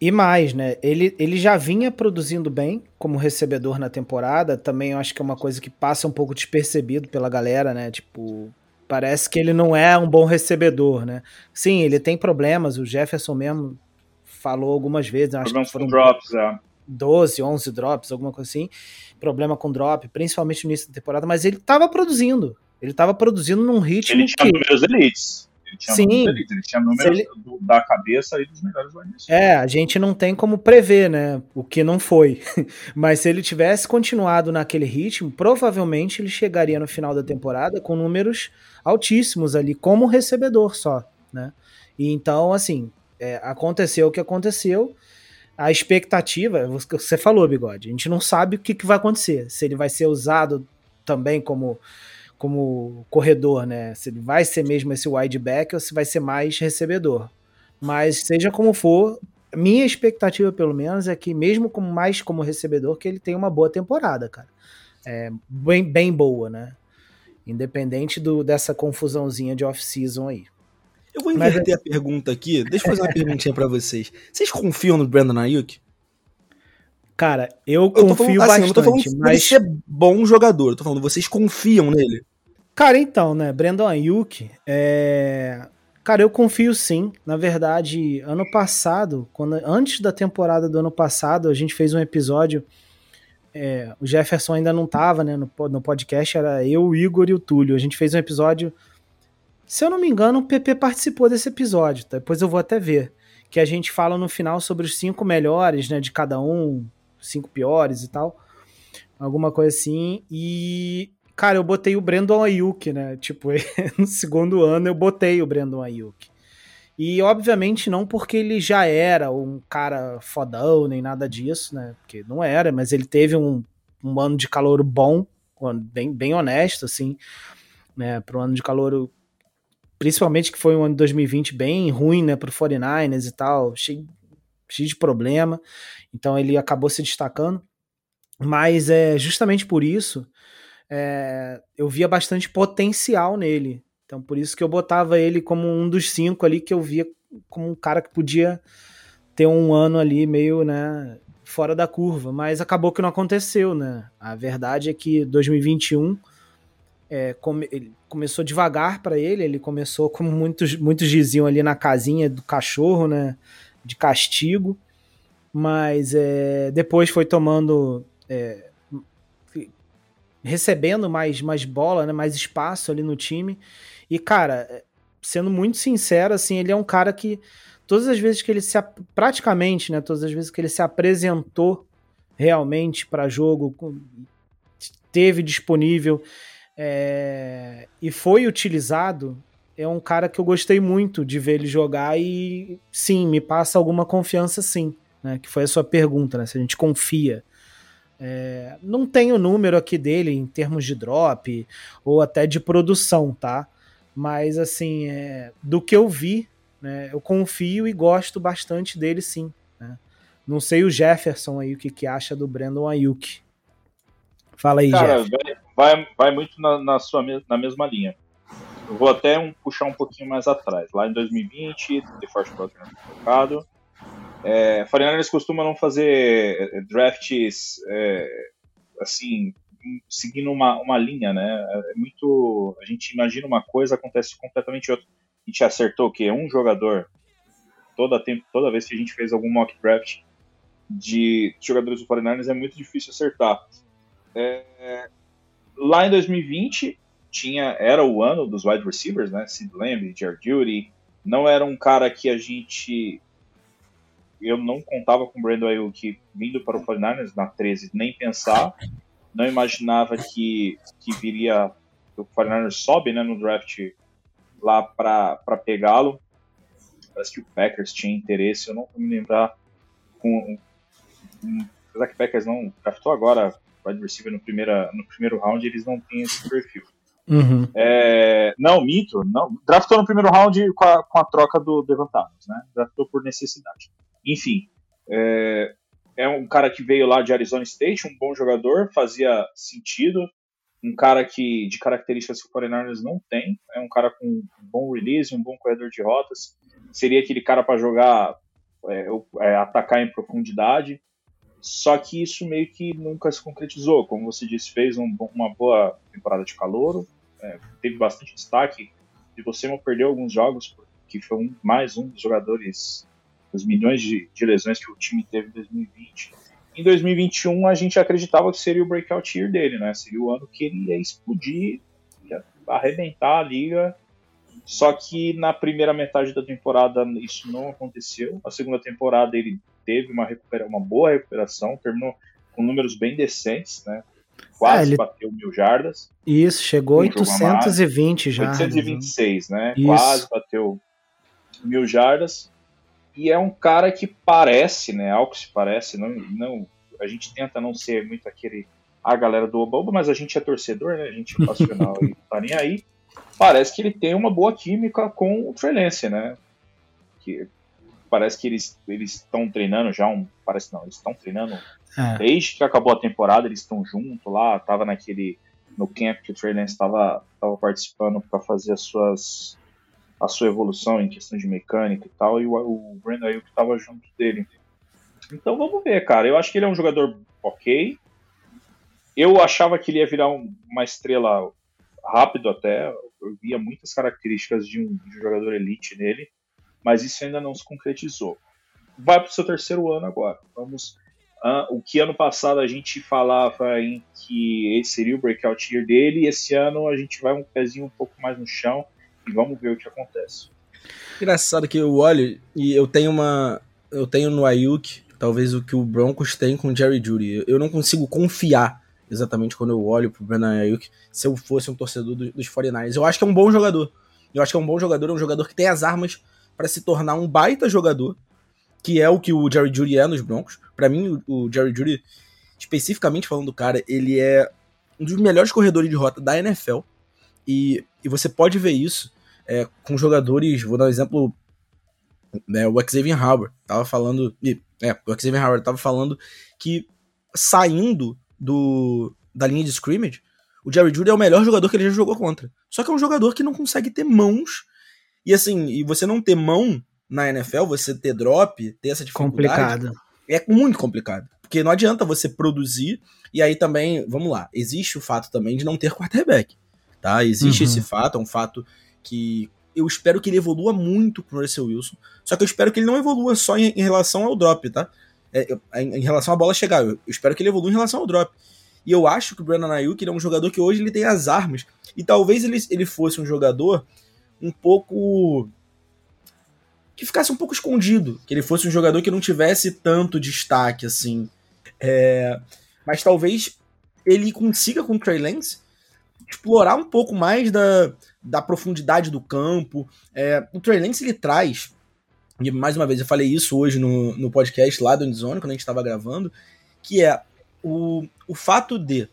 E mais, né? Ele, ele já vinha produzindo bem como recebedor na temporada. Também eu acho que é uma coisa que passa um pouco despercebido pela galera, né? Tipo, parece que ele não é um bom recebedor, né? Sim, ele tem problemas. O Jefferson mesmo falou algumas vezes. Acho Problemas que foram com drops, é 12, 11 drops, alguma coisa assim. Problema com drop, principalmente no início da temporada, mas ele tava produzindo. Ele tava produzindo num ritmo. Ele tinha que... números elites. Ele tinha Sim. números elites. Ele tinha números ele... do, da cabeça e dos melhores É, a gente não tem como prever, né? O que não foi. mas se ele tivesse continuado naquele ritmo, provavelmente ele chegaria no final da temporada com números altíssimos ali, como recebedor só, né? E então, assim, é, aconteceu o que aconteceu a expectativa, você falou, Bigode, a gente não sabe o que, que vai acontecer. Se ele vai ser usado também como, como corredor, né? Se ele vai ser mesmo esse wide back ou se vai ser mais recebedor. Mas seja como for, minha expectativa, pelo menos, é que mesmo como mais como recebedor, que ele tenha uma boa temporada, cara. É, bem, bem boa, né? Independente do, dessa confusãozinha de off-season aí. Eu vou inverter Mas... a pergunta aqui. Deixa eu fazer uma perguntinha para vocês. Vocês confiam no Brandon Ayuk? Cara, eu, eu confio falando, bastante. Assim, eu não tô falando mas... ser bom jogador. Eu tô falando, vocês confiam nele? Cara, então, né? Brandon Ayuk, é... Cara, eu confio sim. Na verdade, ano passado, quando, antes da temporada do ano passado, a gente fez um episódio. É, o Jefferson ainda não tava, né? No, no podcast, era eu, o Igor e o Túlio. A gente fez um episódio se eu não me engano, o PP participou desse episódio, tá? depois eu vou até ver. Que a gente fala no final sobre os cinco melhores, né, de cada um, cinco piores e tal. Alguma coisa assim. E, cara, eu botei o Brandon Ayuk, né? Tipo, no segundo ano eu botei o Brandon Ayuk. E, obviamente, não porque ele já era um cara fodão, nem nada disso, né? Porque não era, mas ele teve um, um ano de calor bom, bem, bem honesto, assim, né? Para um ano de calor principalmente que foi um ano de 2020 bem ruim, né, pro 49ers e tal, cheio, cheio de problema, então ele acabou se destacando, mas é justamente por isso é, eu via bastante potencial nele, então por isso que eu botava ele como um dos cinco ali que eu via como um cara que podia ter um ano ali meio, né, fora da curva, mas acabou que não aconteceu, né, a verdade é que 2021 é, come, ele começou devagar para ele, ele começou, como muitos, muitos diziam ali na casinha do cachorro, né, de castigo, mas é, depois foi tomando, é, recebendo mais, mais bola, né, mais espaço ali no time, e cara, sendo muito sincero, assim, ele é um cara que todas as vezes que ele se, praticamente, né, todas as vezes que ele se apresentou realmente para jogo, teve disponível, é, e foi utilizado é um cara que eu gostei muito de ver ele jogar e sim, me passa alguma confiança sim, né? Que foi a sua pergunta, né? Se a gente confia. É, não tem o número aqui dele em termos de drop ou até de produção, tá? Mas assim, é, do que eu vi, né, eu confio e gosto bastante dele sim. Né? Não sei o Jefferson aí o que, que acha do Brandon Ayuk. Fala aí, Cara, Jeff. Vai, vai muito na, na, sua, na mesma linha. Eu vou até um, puxar um pouquinho mais atrás. Lá em 2020, The Force Program foi colocado. É, 49 costuma não fazer é, drafts é, assim, seguindo uma, uma linha, né? É muito. A gente imagina uma coisa, acontece completamente outra. A gente acertou que um jogador toda, tempo, toda vez que a gente fez algum mock draft de jogadores do 49 é muito difícil acertar. É, lá em 2020 tinha era o ano dos wide receivers, né? Sid Lamb, Jared Judy. Não era um cara que a gente eu não contava com o Brandon Ayuk vindo para o 49ers na 13, nem pensar. Não imaginava que, que viria o 49ers sobe né, no draft lá para pegá-lo. Parece que o Packers tinha interesse, eu não vou me lembrar com, com o Packers não draftou agora wide receiver no, primeira, no primeiro round, eles não têm esse perfil. Uhum. É, não, mito, não. Draftou no primeiro round com a, com a troca do Devon né? Draftou por necessidade. Enfim, é, é, um cara que veio lá de Arizona State, um bom jogador, fazia sentido. Um cara que de características que o 49 não tem. É um cara com um bom release, um bom corredor de rotas. Seria aquele cara para jogar, é, é, atacar em profundidade. Só que isso meio que nunca se concretizou. Como você disse, fez um, uma boa temporada de calor, é, teve bastante destaque. E você não perdeu alguns jogos, porque foi um, mais um dos jogadores, dos milhões de, de, lesões que o time teve em 2020. Em 2021, a gente acreditava que seria o breakout year dele, né? Seria o ano que ele ia explodir, ia arrebentar a liga. Só que na primeira metade da temporada isso não aconteceu. A segunda temporada ele teve uma, recupera uma boa recuperação, terminou com números bem decentes, né? Quase é, ele... bateu mil jardas. Isso, chegou a 820 já. 826, né? Isso. Quase bateu mil jardas. E é um cara que parece, né? Algo que se parece, não, não, a gente tenta não ser muito aquele a galera do Oba, mas a gente é torcedor, né? A gente é passional e tá nem aí. Parece que ele tem uma boa química com o Trey né? Que parece que eles eles estão treinando já um, parece não, eles estão treinando é. desde que acabou a temporada, eles estão junto lá, tava naquele no camp que o Trey Lance estava tava participando para fazer as suas a sua evolução em questão de mecânica e tal, e o, o Brandon Ayuk estava junto dele. Então vamos ver, cara. Eu acho que ele é um jogador ok. Eu achava que ele ia virar um, uma estrela rápido até. Eu via muitas características de um, de um jogador elite nele mas isso ainda não se concretizou. Vai para o seu terceiro ano agora. Vamos. Uh, o que ano passado a gente falava em que esse seria o breakout year dele, e esse ano a gente vai um pezinho um pouco mais no chão e vamos ver o que acontece. Engraçado que eu olho e eu tenho uma. Eu tenho no Ayuk, talvez o que o Broncos tem com o Jerry Judy. Eu não consigo confiar exatamente quando eu olho pro Brandon Ayuk se eu fosse um torcedor dos 49ers. Eu acho que é um bom jogador. Eu acho que é um bom jogador, é um jogador que tem as armas para se tornar um baita jogador, que é o que o Jerry Judy é nos Broncos. Para mim, o, Jerry Judy, especificamente falando do cara, ele é um dos melhores corredores de rota da NFL. E, e você pode ver isso é, com jogadores, vou dar um exemplo, né, o Xavier Howard tava falando, e, é, o Xavier Howard tava falando que saindo do, da linha de scrimmage, o Jerry Judy é o melhor jogador que ele já jogou contra. Só que é um jogador que não consegue ter mãos e assim, e você não ter mão na NFL, você ter drop, ter essa dificuldade. Complicado. É muito complicado. Porque não adianta você produzir. E aí também, vamos lá, existe o fato também de não ter quarterback. Tá? Existe uhum. esse fato, é um fato que eu espero que ele evolua muito com o Russell Wilson. Só que eu espero que ele não evolua só em, em relação ao drop, tá? É, em, em, relação à bola chegar. Eu, eu, espero que ele evolua em relação ao drop. E eu acho que o Brandon Ayuk é um jogador que hoje ele tem as armas. E talvez ele, ele fosse um jogador um pouco. que ficasse um pouco escondido. Que ele fosse um jogador que não tivesse tanto destaque assim. É, mas talvez ele consiga com o Trey Lance explorar um pouco mais da, da profundidade do campo. É, o Trey Lance ele traz, e mais uma vez eu falei isso hoje no, no podcast lá do Endzone, quando a gente estava gravando, que é o, o fato de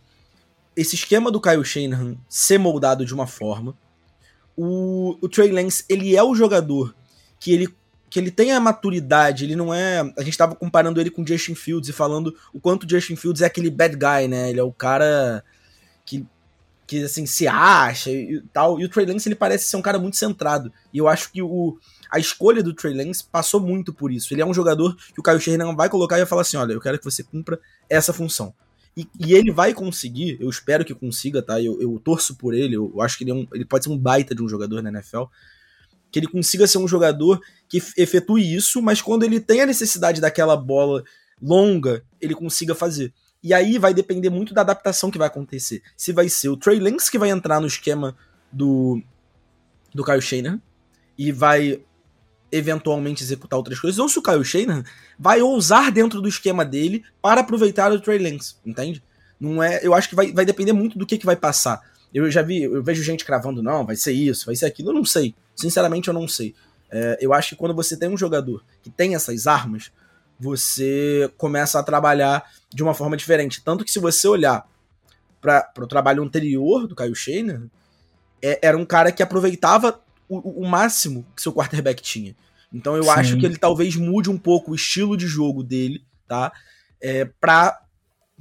esse esquema do Kyle Shanahan ser moldado de uma forma. O, o Trey Lance, ele é o jogador que ele, que ele tem a maturidade, ele não é... A gente estava comparando ele com Justin Fields e falando o quanto Justin Fields é aquele bad guy, né? Ele é o cara que que assim se acha e tal. E o Trey Lance ele parece ser um cara muito centrado. E eu acho que o a escolha do Trey Lance passou muito por isso. Ele é um jogador que o Kyle Shanahan vai colocar e vai falar assim: olha, eu quero que você cumpra essa função. E, e ele vai conseguir, eu espero que consiga, tá? Eu, eu torço por ele, eu acho que ele, é um, ele pode ser um baita de um jogador na NFL. Que ele consiga ser um jogador que efetue isso, mas quando ele tem a necessidade daquela bola longa, ele consiga fazer. E aí vai depender muito da adaptação que vai acontecer. Se vai ser o Trey Lance que vai entrar no esquema do, do Kyle Shanahan e vai eventualmente executar outras coisas, ou se o Kyle Shanahan vai ousar dentro do esquema dele para aproveitar o Trey Lance, entende? Não é, eu acho que vai, vai depender muito do que, que vai passar. Eu já vi, eu vejo gente cravando, não, vai ser isso, vai ser aquilo, eu não sei. Sinceramente, eu não sei. É, eu acho que quando você tem um jogador que tem essas armas, você começa a trabalhar de uma forma diferente. Tanto que se você olhar para o trabalho anterior do Kyle Shanahan, é, era um cara que aproveitava o, o, máximo que seu quarterback tinha. Então eu Sim. acho que ele talvez mude um pouco o estilo de jogo dele, tá? É, para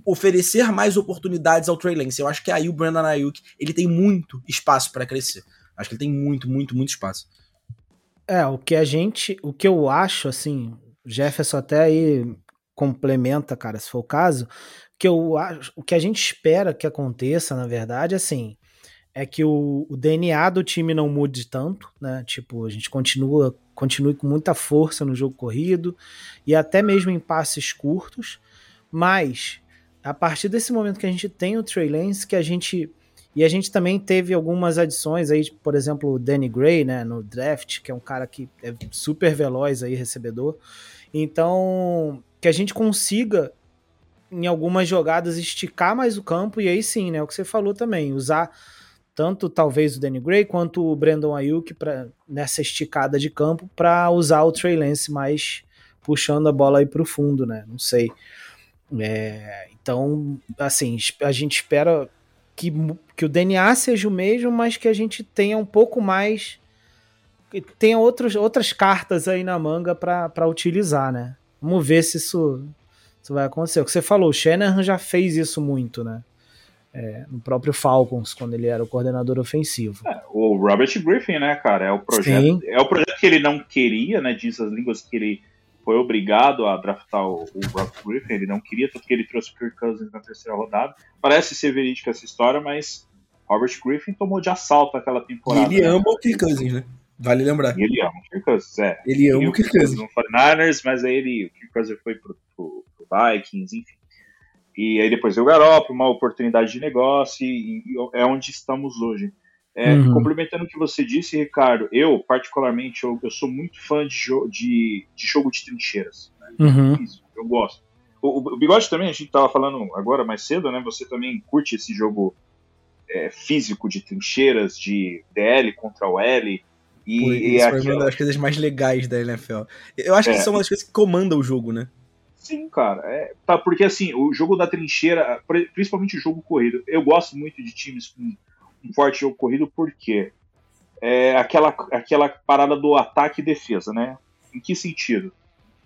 oferecer mais oportunidades ao Trey Lance. Eu acho que aí o Brandon Ayuk, ele tem muito espaço para crescer. Acho que ele tem muito, muito, muito espaço. É, o que a gente, o que eu acho assim, Jefferson até aí complementa, cara, se for o caso, que eu acho, o que a gente espera que aconteça, na verdade, assim, é que o, o, DNA do time não mude tanto, né? Tipo, a gente continua continue com muita força no jogo corrido e até mesmo em passes curtos, mas a partir desse momento que a gente tem o Trey Lance, que a gente e a gente também teve algumas adições aí, por exemplo, o Danny Gray, né, no draft, que é um cara que é super veloz aí, recebedor. Então, que a gente consiga em algumas jogadas esticar mais o campo e aí sim, né, o que você falou também, usar tanto talvez o Danny Gray quanto o Brandon Ayuk para nessa esticada de campo para usar o Trey Lance mais puxando a bola aí para o fundo, né? Não sei. É, então, assim, a gente espera que, que o DNA seja o mesmo, mas que a gente tenha um pouco mais tenha outros, outras cartas aí na manga para utilizar, né? Vamos ver se isso, isso vai acontecer. O que você falou, o Shanahan já fez isso muito, né? É, no próprio Falcons, quando ele era o coordenador ofensivo. É, o Robert Griffin, né, cara, é o projeto. Sim. É o projeto que ele não queria, né? Diz as línguas que ele foi obrigado a draftar o, o Robert Griffin, ele não queria, tanto que ele trouxe o Kirk Cousins na terceira rodada. Parece ser verídica essa história, mas Robert Griffin tomou de assalto aquela temporada. E ele né? ama o Kirk Cousins, né? Vale lembrar. E ele ama o Kirk Cousins, é. Ele ama o Kirk Cousins. No 49ers, mas aí ele, o Kirk Cousins foi pro, pro, pro Vikings, enfim. E aí depois o Garoppolo, uma oportunidade de negócio, e, e é onde estamos hoje. É, uhum. Complementando o que você disse, Ricardo, eu, particularmente, eu, eu sou muito fã de, jo de, de jogo de trincheiras. Né? Uhum. Isso, eu gosto. O, o, Bigode também, a gente estava falando agora mais cedo, né? Você também curte esse jogo é, físico de trincheiras, de DL contra o L. E, Pô, isso é uma das coisas mais legais da NFL. Eu acho que é. são uma das coisas que comanda o jogo, né? Sim, cara. É, tá, porque assim, o jogo da trincheira, principalmente o jogo corrido, eu gosto muito de times com um forte jogo corrido porque é aquela, aquela parada do ataque e defesa, né? Em que sentido?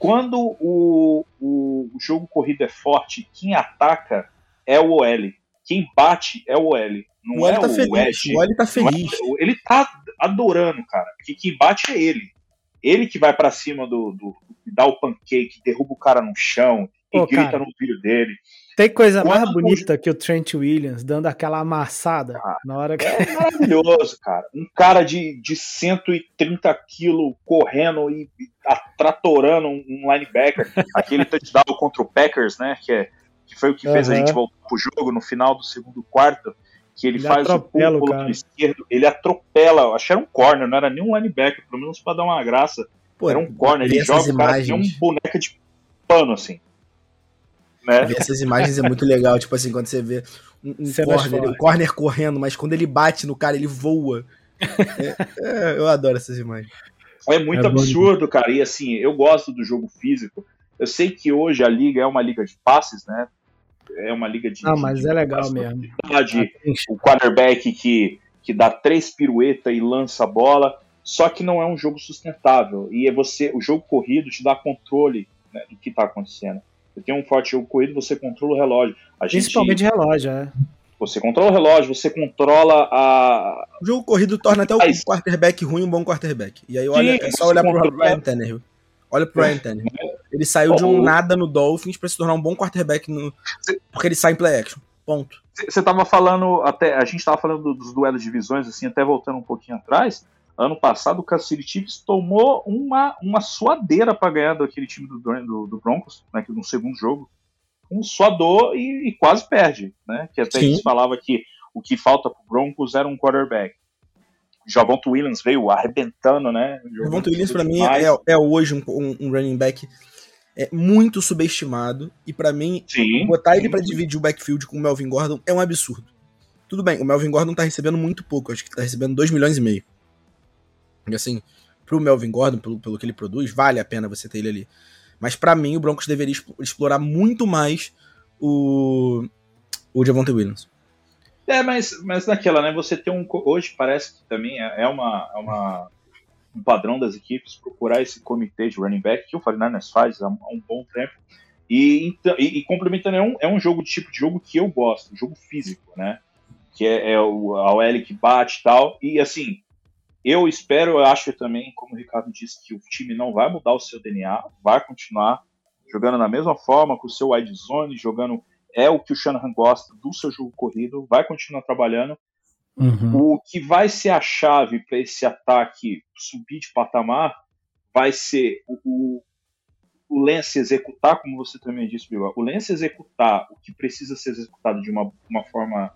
Quando o, o, o jogo corrido é forte, quem ataca é o OL. Quem bate é o OL. Não o é tá o feliz, Edge. O OL tá feliz. É, ele tá adorando, cara. Porque quem bate é ele. Ele que vai para cima do, do, dá o pancake, derruba o cara no chão e grita cara, no filho dele. Tem coisa Quando mais bonita que o Trent Williams dando aquela amassada ah, na hora que. É maravilhoso, cara. Um cara de, de 130 quilos correndo e, atratorando um, um linebacker. Aquele touchdown contra o Packers, né? Que, é, que foi o que fez a gente voltar pro jogo no final do segundo quarto que ele, ele faz o pulo pelo esquerdo, ele atropela, acho que era um corner, não era nem um linebacker, pelo menos para dar uma graça. Pô, era um corner, ele joga o cara tem um boneca de pano, assim. Né? Ver essas imagens é muito legal, tipo assim, quando você vê um, um corner, um corner correndo, mas quando ele bate no cara, ele voa. é, é, eu adoro essas imagens. É muito é absurdo, bom. cara. E assim, eu gosto do jogo físico. Eu sei que hoje a liga é uma liga de passes, né? É uma liga de. Ah, mas de, é legal mesmo. De, o quarterback que, que dá três piruetas e lança a bola. Só que não é um jogo sustentável. E é você, o jogo corrido te dá controle né, do que está acontecendo. Você tem um forte jogo corrido, você controla o relógio. A Principalmente gente, relógio, é. Você controla o relógio, você controla a. O jogo corrido torna até o quarterback ruim um bom quarterback. E aí olha, Sim, é só olhar pro Ryan Tannehill. Olha pro Ryan Tannehill. Ele saiu de um nada no Dolphins para se tornar um bom quarterback no... porque ele sai em play action. Ponto. Você tava falando até a gente tava falando dos duelos de divisões assim, até voltando um pouquinho atrás. Ano passado o Kansas City Chiefs tomou uma, uma suadeira para ganhar daquele time do, do, do Broncos, né, no segundo jogo. Um suador e, e quase perde, né? Que até gente falava que o que falta pro Broncos era um quarterback. Javonto Williams veio arrebentando, né? Javonto Williams para mim é, é, hoje um, um, running back é muito subestimado e para mim Sim. botar ele para dividir o backfield com o Melvin Gordon é um absurdo. Tudo bem, o Melvin Gordon tá recebendo muito pouco, acho que tá recebendo 2 milhões e meio. E assim, pro Melvin Gordon, pelo, pelo que ele produz, vale a pena você ter ele ali. Mas para mim, o Broncos deveria explorar muito mais o, o Javonte Williams. É, mas, mas naquela, né? Você tem um. Hoje parece que também é, é uma, é uma um padrão das equipes procurar esse comitê de running back que o 49ers faz há um, bom tempo. E, então, e, e complementando, é um, é um jogo, tipo de jogo que eu gosto, jogo físico, né? Que é, é o, a OL que bate e tal. E assim, eu espero, eu acho também, como o Ricardo disse, que o time não vai mudar o seu DNA, vai continuar jogando na mesma forma, com o seu wide zone, jogando. É o que o Shanahan gosta do seu jogo corrido, vai continuar trabalhando. Uhum. O que vai ser a chave para esse ataque subir de patamar vai ser o, o Lance executar, como você também disse, Bill, o Lance executar o que precisa ser executado de uma, uma forma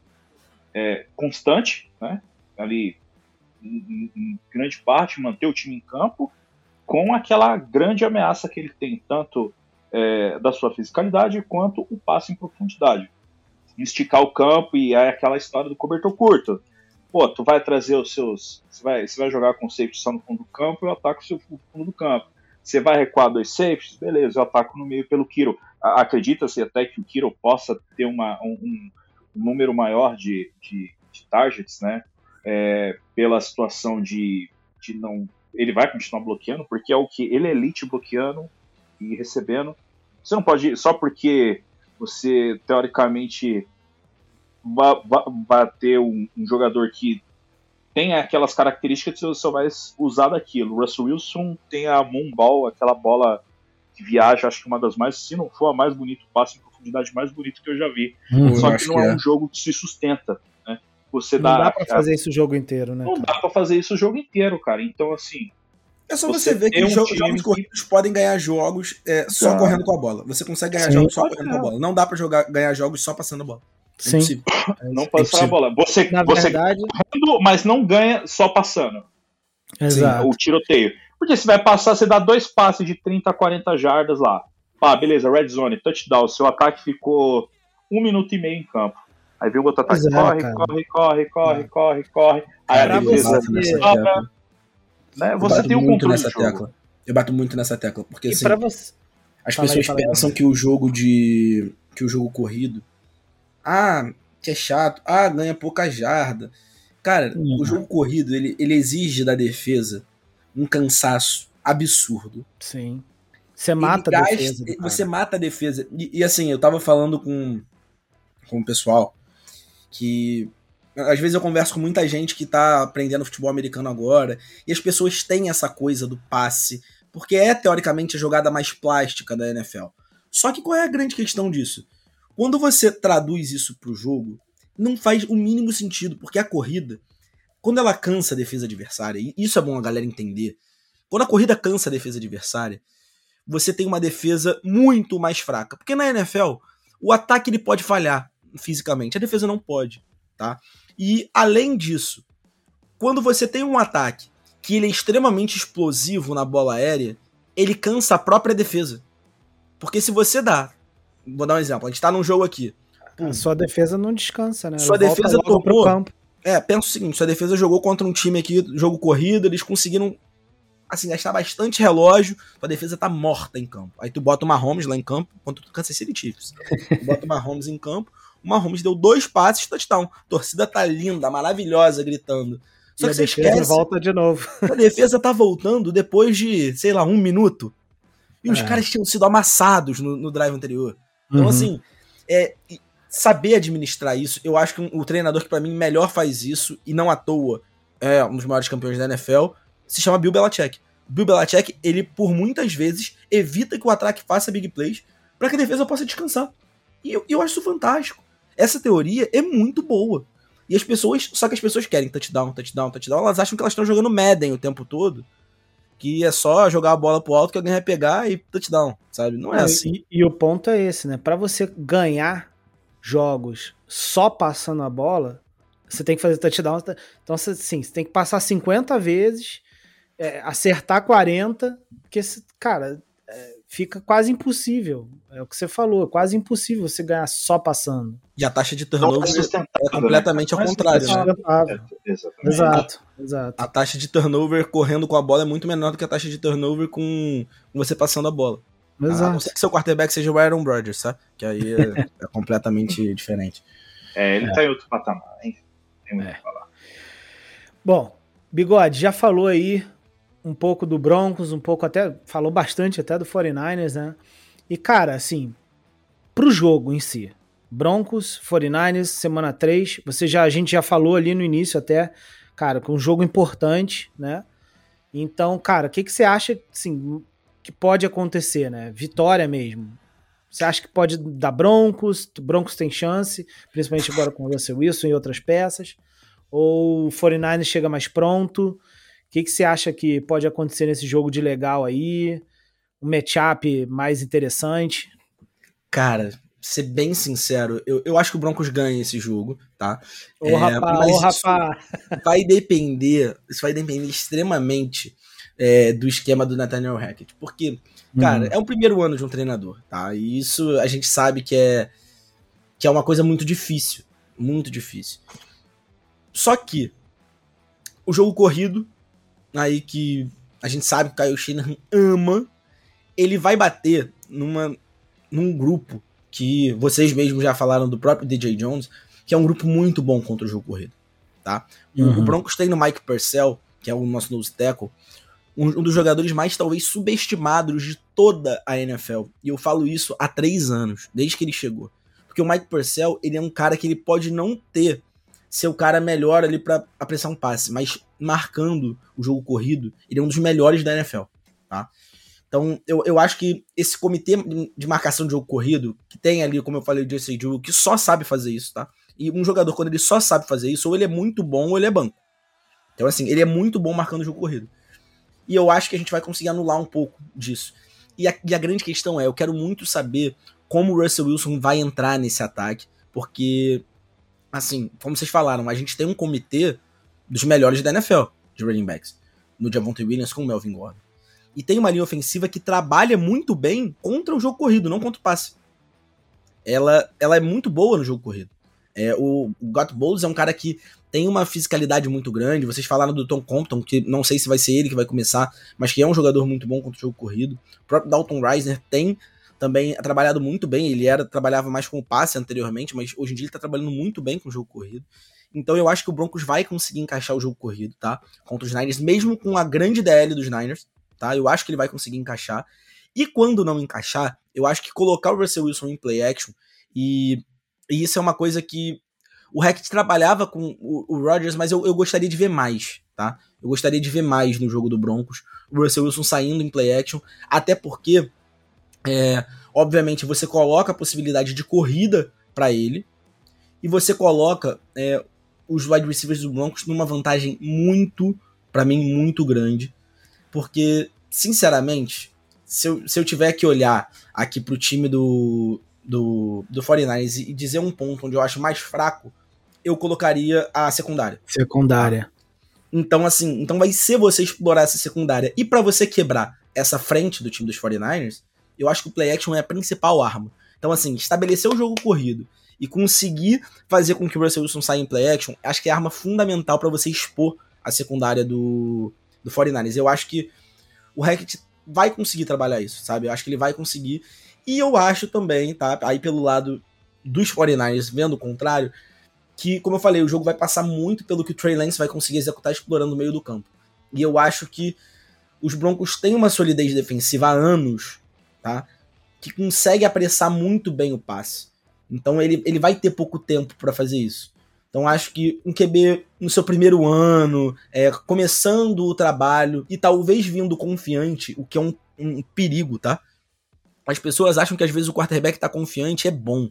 é, constante, né? Ali em, em grande parte, manter o time em campo com aquela grande ameaça que ele tem, tanto é, da sua fisicalidade quanto o passe em profundidade. Esticar o campo e é aquela história do cobertor curto. Pô, tu vai trazer os seus. Você vai, você vai jogar com safety só no fundo do campo eu ataco o seu fundo do campo. Você vai recuar dois safeties? Beleza, eu ataco no meio pelo Kiro. Acredita-se até que o Kiro possa ter uma, um, um número maior de, de, de targets, né? é, pela situação de, de não. Ele vai continuar bloqueando, porque é o que ele é elite bloqueando e recebendo. Você não pode, só porque você teoricamente vai, vai ter um, um, jogador que tem aquelas características, você só vai usar daquilo. O Russell Wilson tem a Moonball, aquela bola que viaja, acho que uma das mais, se não for a mais bonita, passe em profundidade mais bonito que eu já vi. Hum, só que não é, é um jogo que se sustenta. Você não dá, dá pra fazer isso o jogo inteiro, né? Não cara? dá pra fazer isso o jogo inteiro, cara. Então, assim. É só você, você ver que um jogos, jogos corridos podem ganhar jogos é, só correndo com a bola. Você consegue ganhar Sim, jogos só correndo com a bola. Não dá pra jogar, ganhar jogos só passando a bola. É Sim. não passar a bola. Você, Na você verdade... correndo, mas não ganha só passando. Exato. Sim, o tiroteio. Porque você vai passar, você dá dois passes de 30 a 40 jardas lá. Ah, beleza, red zone, touchdown. Seu ataque ficou um minuto e meio em campo. Aí vem o outro ataque, corre, corre, corre, corre, corre, corre. Aí a defesa sobra. Né? Você tem o um controle nessa tecla. Eu bato muito nessa tecla, porque assim, você... as fala pessoas aí, pensam aí. que o jogo de que o jogo corrido ah, que é chato, ah, ganha pouca jarda. Cara, uhum. o jogo corrido, ele, ele exige da defesa um cansaço absurdo. Sim. Você mata a defesa. Você mata a defesa. E, e, assim, eu tava falando com, com o pessoal que às vezes eu converso com muita gente que tá aprendendo futebol americano agora, e as pessoas têm essa coisa do passe, porque é teoricamente a jogada mais plástica da NFL. Só que qual é a grande questão disso? Quando você traduz isso pro jogo, não faz o mínimo sentido, porque a corrida, quando ela cansa a defesa adversária, e isso é bom a galera entender, quando a corrida cansa a defesa adversária, você tem uma defesa muito mais fraca. Porque na NFL, o ataque ele pode falhar, fisicamente. A defesa não pode, tá? E além disso, quando você tem um ataque que ele é extremamente explosivo na bola aérea, ele cansa a própria defesa. Porque se você dá, vou dar um exemplo, a gente tá num jogo aqui, A sua defesa não descansa, né? Sua Ela defesa tomou- campo. É, pensa o seguinte, sua defesa jogou contra um time aqui, jogo corrido, eles conseguiram assim, gastar bastante relógio, tua defesa tá morta em campo. Aí tu bota o Mahomes lá em campo contra o Kansas City Chiefs. Tu bota o Mahomes em campo, o Mahomes deu dois passes, touchdown. A torcida tá linda, maravilhosa, gritando. Só e que a você defesa esquece, volta de novo. a defesa tá voltando depois de, sei lá, um minuto. E os É. caras tinham sido amassados no, no drive anterior. Então, Uhum. assim, é, saber administrar isso, eu acho que o treinador que pra mim melhor faz isso, e não à toa é um dos maiores campeões da NFL, se chama Bill Belichick. Bill Belichick, ele por muitas vezes evita que o ataque faça big plays pra que a defesa possa descansar. E eu, eu acho isso fantástico. Essa teoria é muito boa. E as pessoas, só que as pessoas querem touchdown, touchdown, touchdown, elas acham que elas estão jogando Madden o tempo todo, que é só jogar a bola pro alto que alguém vai pegar e touchdown, sabe? Não é Não, assim. e, e o ponto é esse, né? Pra você ganhar jogos só passando a bola, você tem que fazer touchdown. Então, assim, você tem que passar 50 vezes, é, acertar 40, porque, cara, é, fica quase impossível. É o que você falou, é quase impossível você ganhar só passando. E a taxa de Não turnover é sustentável. é completamente né? ao é contrário, né? É. Exato, exato. A taxa de turnover correndo com a bola é muito menor do que a taxa de turnover com você passando a bola. A não Exato. ser que seu quarterback seja o Aaron Rodgers, sabe? Que aí é, é completamente diferente. É, ele tá em outro patamar, hein? Tem muito o É. que falar. Bom, Bigode, já falou aí um pouco do Broncos, um pouco até, falou bastante até do 49ers, né? E, cara, assim, pro jogo em si, Broncos, 49ers, semana 3, você já, a gente já falou ali no início até, cara, com um jogo importante, né? Então, cara, o que, que você acha, assim, que pode acontecer, né? Vitória mesmo. Você acha que pode dar Broncos? Broncos tem chance, principalmente agora com o Russell Wilson e outras peças? Ou o 49ers chega mais pronto? O que, que você acha que pode acontecer nesse jogo de legal aí? Um matchup mais interessante? Cara, ser bem sincero, eu, eu acho que o Broncos ganha esse jogo, tá? Ô, É, rapá, mas ô, rapá. vai depender, isso vai depender extremamente é, do esquema do Nathaniel Hackett. Porque, cara, Hum. é o primeiro ano de um treinador, tá? E isso a gente sabe que é, que é uma coisa muito difícil. Muito difícil. Só que o jogo corrido, aí que a gente sabe que o Kyle Shanahan ama, ele vai bater numa, num grupo que vocês mesmos já falaram do próprio DJ Jones, que é um grupo muito bom contra o jogo corrido, tá? O- Uhum. O Broncos tem no Mike Purcell, que é o nosso nose tackle, um, um dos jogadores mais talvez subestimados de toda a NFL. E eu falo isso há três anos, desde que ele chegou. Porque o Mike Purcell, ele é um cara que ele pode não ter ser o cara melhor ali pra apressar um passe, mas marcando o jogo corrido, ele é um dos melhores da NFL, tá? Então, eu, eu acho que esse comitê de marcação de jogo corrido, que tem ali, como eu falei, o Jesse Drew, que só sabe fazer isso, tá? E um jogador, quando ele só sabe fazer isso, ou ele é muito bom ou ele é banco. Então, assim, ele é muito bom marcando o jogo corrido. E eu acho que a gente vai conseguir anular um pouco disso. E a, e a grande questão é, eu quero muito saber como o Russell Wilson vai entrar nesse ataque, porque, assim, como vocês falaram, a gente tem um comitê dos melhores da NFL, de running backs, no Javonte Williams com o Melvin Gordon. E tem uma linha ofensiva que trabalha muito bem contra o jogo corrido, não contra o passe. Ela, ela é muito boa no jogo corrido. É, o, o Got Bowles é um cara que tem uma fisicalidade muito grande. Vocês falaram do Tom Compton, que não sei se vai ser ele que vai começar, mas que é um jogador muito bom contra o jogo corrido. O próprio Dalton Reisner tem também trabalhado muito bem. Ele era trabalhava mais com o passe anteriormente, mas hoje em dia ele tá trabalhando muito bem com o jogo corrido. Então eu acho que o Broncos vai conseguir encaixar o jogo corrido, tá? Contra os Niners, mesmo com a grande DL dos Niners, tá? Eu acho que ele vai conseguir encaixar. E quando não encaixar, eu acho que colocar o Russell Wilson em play action e, e isso é uma coisa que o Hackett trabalhava com o, o Rodgers, mas eu, eu gostaria de ver mais, tá? Eu gostaria de ver mais no jogo do Broncos, o Russell Wilson saindo em play action, até porque, é, obviamente, você coloca a possibilidade de corrida para ele e você coloca é, os wide receivers do Broncos numa vantagem muito, para mim, muito grande, porque, sinceramente, se eu, se eu tiver que olhar aqui pro time do, do, do 49ers e dizer um ponto onde eu acho mais fraco, eu colocaria a secundária. Secundária. Então, assim, então vai ser você explorar essa secundária. E para você quebrar essa frente do time dos 49ers, eu acho que o play action é a principal arma. Então, assim, estabelecer o jogo corrido e conseguir fazer com que o Russell Wilson saia em play action, acho que é a arma fundamental para você expor a secundária do, do 49ers. Eu acho que o Hackett vai conseguir trabalhar isso, sabe? Eu acho que ele vai conseguir. E eu acho também, tá? Aí pelo lado dos 49ers, vendo o contrário, que, como eu falei, o jogo vai passar muito pelo que o Trey Lance vai conseguir executar explorando o meio do campo. E eu acho que os Broncos têm uma solidez defensiva há anos, tá? Que consegue apressar muito bem o passe. Então ele, ele vai ter pouco tempo para fazer isso. Então acho que um QB no seu primeiro ano, é, começando o trabalho e talvez vindo confiante, o que é um, um perigo, tá? As pessoas acham que às vezes o quarterback tá confiante é bom,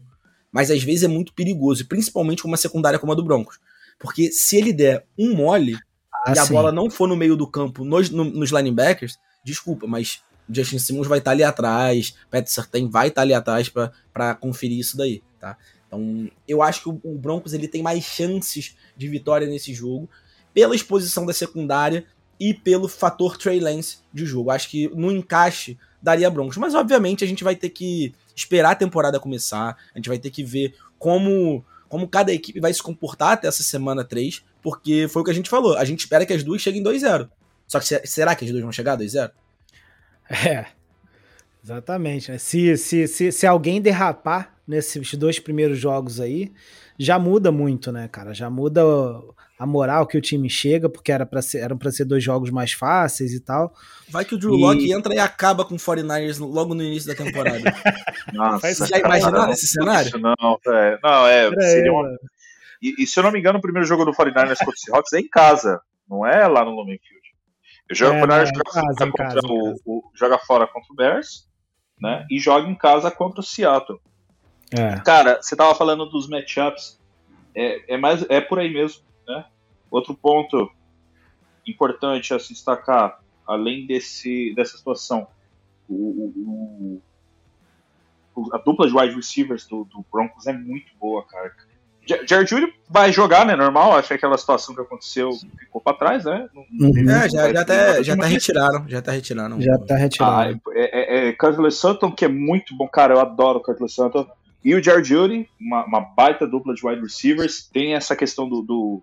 mas às vezes é muito perigoso, principalmente com uma secundária como a do Broncos. Porque se ele der um mole ah, e a sim. bola não for no meio do campo nos, no, nos linebackers, desculpa, mas Justin Simmons vai estar tá ali atrás, Pat Sertain vai estar tá ali atrás para conferir isso daí, tá? Então, eu acho que o, Broncos ele tem mais chances de vitória nesse jogo pela exposição da secundária e pelo fator Trey Lance de jogo. Acho que no encaixe daria Broncos, mas obviamente a gente vai ter que esperar a temporada começar, a gente vai ter que ver como como cada equipe vai se comportar até essa semana 3, porque foi o que a gente falou, a gente espera que as duas cheguem 2-0. Só que será que as duas vão chegar 2-0? É. Exatamente. Né? Se, se, se, se alguém derrapar nesses dois primeiros jogos aí, já muda muito, né, cara? Já muda a moral que o time chega, porque era para ser, eram para ser dois jogos mais fáceis e tal. Vai que o Drew e... Locke entra e acaba com o 49ers logo no início da temporada. Nossa, Você já imaginou esse cenário? Não, é, não, é, seria uma... e, e, se eu não me engano, o primeiro jogo do 49ers contra o Seahawks é em casa, não é lá no Lumen Field. Eu jogo, é, o 49ers joga, casa, contra casa, o, o, joga fora contra o Bears, né, e joga em casa contra o Seattle. É. Cara, você tava falando dos matchups, é, é, mais, é por aí mesmo. Né? Outro ponto importante a se destacar, além desse, dessa situação, o, o, a dupla de wide receivers do, do Broncos é muito boa, cara. Jared Judy vai jogar, né? Normal, acho que aquela situação que aconteceu ficou pra trás, né? Uhum. É, já, já, até, já tá retiraram, já tá retiraram. Já tá retirado. Ah, é, é, é Curtis Sutton, que é muito bom, cara, eu adoro o Curtis Sutton. E o Jared Judy, uma, uma, baita dupla de wide receivers. Tem essa questão do, do,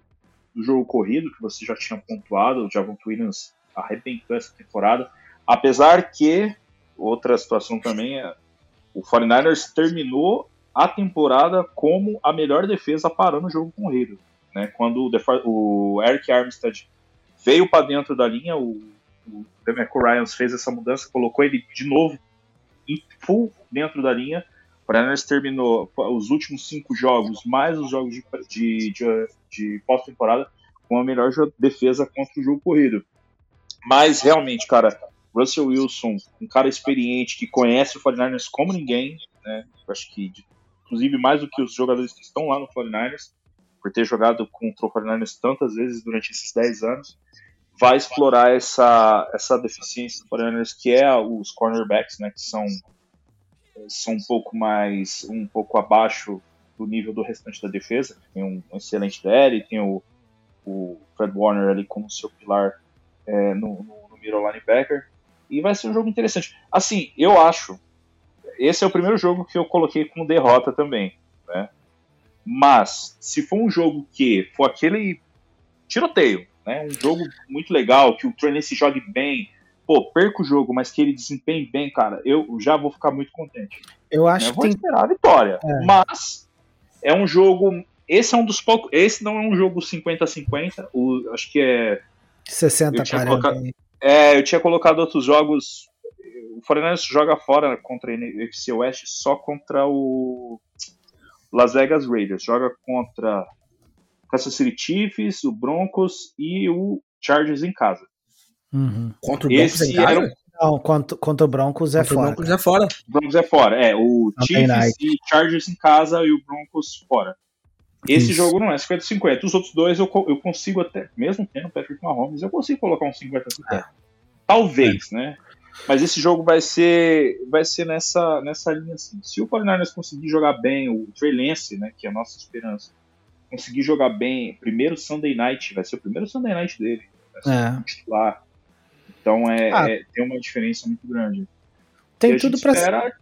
do, jogo corrido, que você já tinha pontuado. O Javon Williams arrebentou essa temporada. Apesar que, outra situação também é, o 49ers terminou a temporada como a melhor defesa parando o jogo corrido. Né? Quando o, o Eric Armstead veio para dentro da linha, o, o Demeco Ryans fez essa mudança, colocou ele de novo em full dentro da linha Paraná terminou os últimos cinco jogos, mais os jogos de, de, de, de pós-temporada, com a melhor defesa contra o jogo corrido. Mas realmente, cara, Russell Wilson, um cara experiente que conhece o 49ers como ninguém, né? Acho que, inclusive, mais do que os jogadores que estão lá no 49ers, por ter jogado contra o 49ers tantas vezes durante esses 10 anos, vai explorar essa, essa deficiência do 49ers, que é os cornerbacks, né? Que são são um pouco mais, um pouco abaixo do nível do restante da defesa. Tem um, excelente DL, tem o, o, Fred Warner ali como seu pilar é, no, no, no middle linebacker. E vai ser um jogo interessante. Assim, eu acho. Esse é o primeiro jogo que eu coloquei como derrota também. Né? Mas, se for um jogo que for aquele tiroteio, né? um jogo muito legal, que o Trey se jogue bem, pô, perca o jogo, mas que ele desempenhe bem, cara, eu já vou ficar muito contente. Eu acho eu vou que esperar a vitória. É. Mas é um jogo. Esse é um dos poucos. Esse não é um jogo 50-50. Acho que é. 60-40. Colocado... É, eu tinha colocado outros jogos. O Foreigners joga fora contra a NFC West só contra o Las Vegas Raiders. Joga contra Kansas City Chiefs, o Broncos e o Chargers em casa. Uhum. Contra o Broncos Esse era um... Não, contra, contra o Broncos é contra fora. O Broncos é fora. O Broncos é fora. É, o não Chiefs e Chargers em casa e o Broncos fora. Esse Isso. jogo não é 50-50. Os outros dois eu, eu consigo até, mesmo tendo Patrick Mahomes, eu consigo colocar um 50-50. É. Talvez, é. né? Mas esse jogo vai ser vai ser nessa, nessa linha assim. Se o 49 conseguir jogar bem, o Trey Lance, né, que é a nossa esperança, conseguir jogar bem, primeiro Sunday Night, vai ser o primeiro Sunday Night dele. Vai ser é. titular. Então é, ah. é, tem uma diferença muito grande. Tem tudo para ser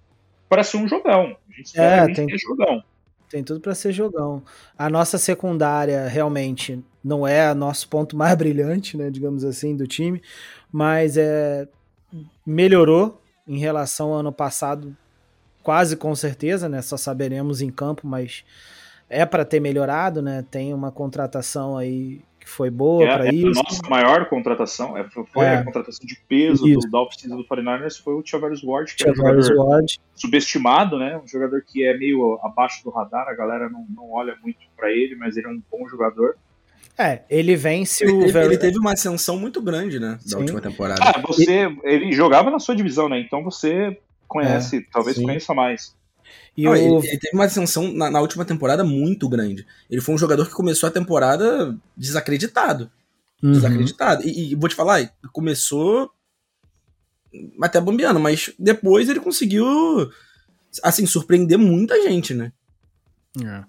para ser um jogão. A gente espera é, tem... jogão. Tem tudo para ser jogão. A nossa secundária realmente não é o nosso ponto mais brilhante, né, digamos assim, do time, mas é melhorou em relação ao ano passado, quase com certeza, né? Só saberemos em campo, mas é para ter melhorado, né? Tem uma contratação aí que foi boa é, para é isso. A nossa maior contratação, é, foi é. a contratação de peso isso. do, da oficina do 49ers, foi o Chavez Ward, que é um Ward. subestimado, né? Um jogador que é meio abaixo do radar, a galera não, não olha muito para ele, mas ele é um bom jogador. É, ele vence o. Ele, ele, teve uma ascensão muito grande, né? Da sim. última temporada. Ah, você. Ele jogava na sua divisão, né? Então você conhece, é, talvez sim. conheça mais. E Não, o... ele, ele, teve uma ascensão na, na, última temporada muito grande. Ele foi um jogador que começou a temporada desacreditado. Uhum. Desacreditado. E, e, vou te falar, começou até bombeando, mas depois ele conseguiu, assim, surpreender muita gente, né? É.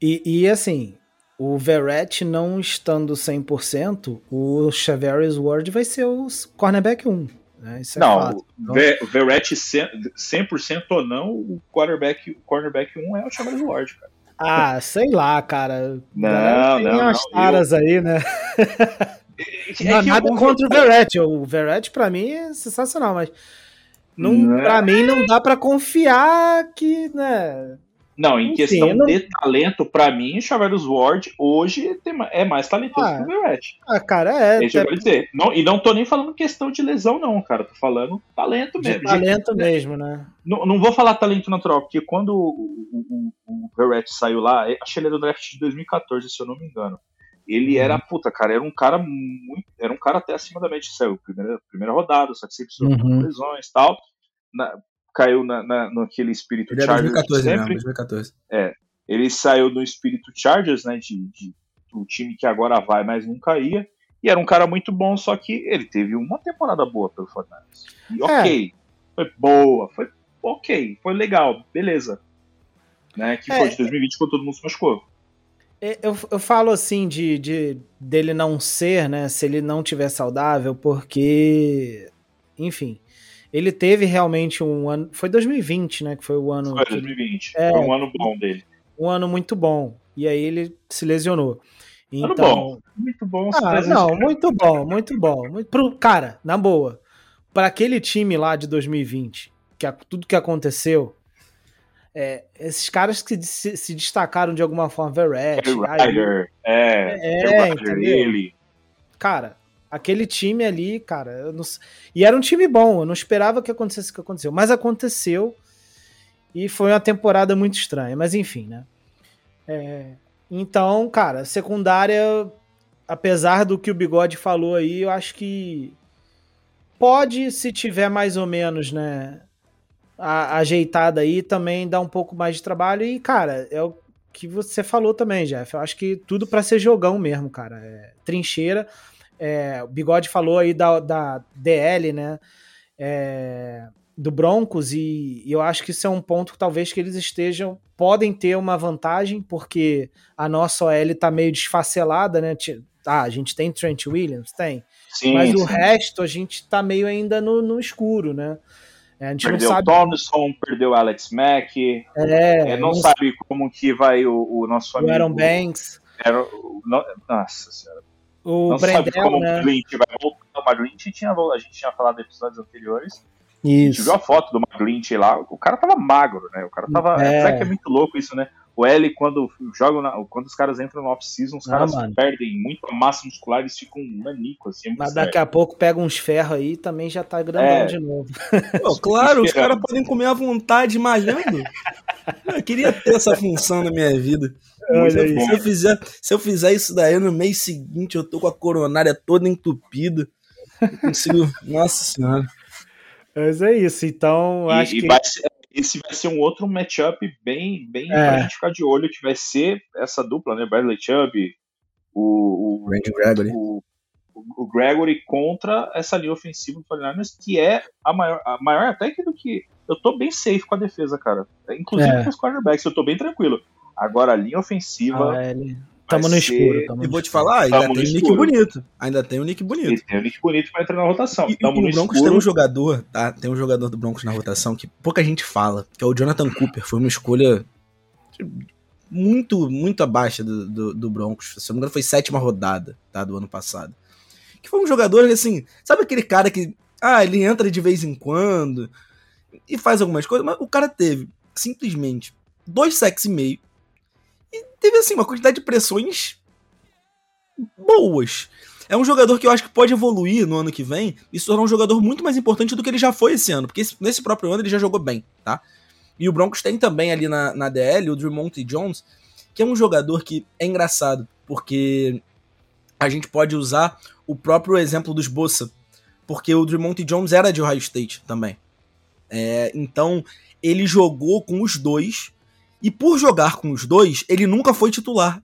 E, e assim, o Verrett não estando 100%, o Chavez Ward vai ser o cornerback 1. Né? Isso é não, fato. Então, o Verrett 100% ou não, o quarterback, cornerback 1 é o Chavez Ward, cara. Ah, sei lá, cara. Não, tem não, umas não, caras eu... aí, né? É, não, nada eu... contra o Verrett. O Verrett, pra mim, é sensacional, mas não, não. pra mim não dá pra confiar que, né? Não, em Enfim, questão não... de talento, para mim, o Chavez Ward hoje é mais talentoso ah, que o Verrett. Ah, cara, é. Deixa eu dizer. Não, e não tô nem falando questão de lesão, não, cara. Tô falando talento mesmo. De talento mesmo, né? Não, não vou falar talento natural, porque quando o, o, o Verrett saiu lá, acho que ele era do draft de 2014, se eu não me engano. Ele uhum. era, puta, cara, era um cara muito. Era um cara até acima da média, saiu primeira, primeira rodada, só que sempre sofreu uhum. lesões e tal. Na, caiu na, na, naquele espírito ele Chargers. 2014, sempre. Né? 2014. É. Ele saiu no espírito Chargers, né? De, de, do time que agora vai, mas não caía. E era um cara muito bom, só que ele teve uma temporada boa pelo Fortnite. E ok. É. Foi boa, foi ok, foi legal, beleza. Né, que é. foi de 2020 quando todo mundo se machucou. É, eu, eu falo assim de, de dele não ser, né? Se ele não tiver saudável, porque, enfim, ele teve realmente um ano. Foi 2020, né? Que foi o ano. Foi 2020. É, foi um ano bom dele. Um ano muito bom. E aí ele se lesionou. Então, bom. Muito bom. Ah, não, muito bom, muito bom. Muito, pro, cara, na boa. Para aquele time lá de 2020, que a, tudo que aconteceu, é, esses caras que se, se, destacaram de alguma forma, Verrett, Ryder, é, é, é ele. Cara, Aquele time ali, cara, não... e era um time bom, eu não esperava que acontecesse o que aconteceu, mas aconteceu e foi uma temporada muito estranha, mas enfim, né? É... Então, cara, secundária, apesar do que o Bigode falou aí, eu acho que pode, se tiver mais ou menos, né, a, ajeitada aí, também dar um pouco mais de trabalho e, cara, é o que você falou também, Jeff, eu acho que tudo para ser jogão mesmo, cara, é trincheira, é, o Bigode falou aí da, da DL, né? É, do Broncos, e, e, eu acho que isso é um ponto que talvez que eles estejam, podem ter uma vantagem, porque a nossa OL tá meio desfacelada, né? Ah, a gente tem Trent Williams? Tem. Sim, mas sim. o resto a gente tá meio ainda no, no escuro, né? É, a gente perdeu não sabe... o Thompson, perdeu Alex Mack, é, é, não, não sabe como que vai o, o nosso amigo... O Aaron Banks. Era, nossa senhora. O não Brendel, sabe como né? o McGlinch vai voltar. O McGlinch tinha, a gente tinha falado em episódios anteriores. Isso. A gente viu a foto do McGlinch lá, o cara tava magro, né? O cara tava. É. Será que é muito louco isso, né? O L, quando jogam na, quando os caras entram no off-season, os Não, caras mano. perdem muita massa muscular, eles ficam manico, assim. é Mas daqui sério. a pouco pega uns ferros aí e também já tá grandão É. de novo. Pô, claro, os caras podem comer à vontade malhando. Eu queria ter essa função na minha vida. Olha se, eu, aí. se eu fizer, se eu fizer isso daí no mês seguinte, eu tô com a coronária toda entupida. Eu consigo. Nossa senhora. Mas é isso, então E- acho e que. vai ser- esse vai ser um outro matchup bem, bem É. pra gente ficar de olho, que vai ser essa dupla, né? Bradley Chubb, o, o, Randy Gregory. o, o Gregory contra essa linha ofensiva do 49ers, que é a maior, a maior até que do que. Eu tô bem safe com a defesa, cara. Inclusive É. com os quarterbacks, eu tô bem tranquilo. Agora a linha ofensiva. Ah, ele- Tamo no escuro. Tamo E no vou te falar, ainda tem um nick bonito. Ainda tem um nick bonito. E tem o Nick Bonito pra entrar na rotação. E, e Tamo o no Broncos escuro. tem um jogador, tá? Tem um jogador do Broncos na rotação que pouca gente fala, que é o Jonathan Cooper. Foi uma escolha muito, muito abaixo do, do, do Broncos. Se não me engano, foi sétima rodada, tá? Do ano passado. Que foi um jogador assim, sabe aquele cara que, ah, ele entra de vez em quando e faz algumas coisas, mas o cara teve simplesmente dois sacks e meio e teve, assim, uma quantidade de pressões boas. É um jogador que eu acho que pode evoluir no ano que vem e se tornar um jogador muito mais importante do que ele já foi esse ano, porque esse, nesse próprio ano ele já jogou bem, tá? E o Broncos tem também ali na, na DL o Drummond Jones, que é um jogador que é engraçado, porque a gente pode usar o próprio exemplo dos Bossa, porque o Drummond Jones era de Ohio State também. É, então, ele jogou com os dois, e por jogar com os dois, ele nunca foi titular.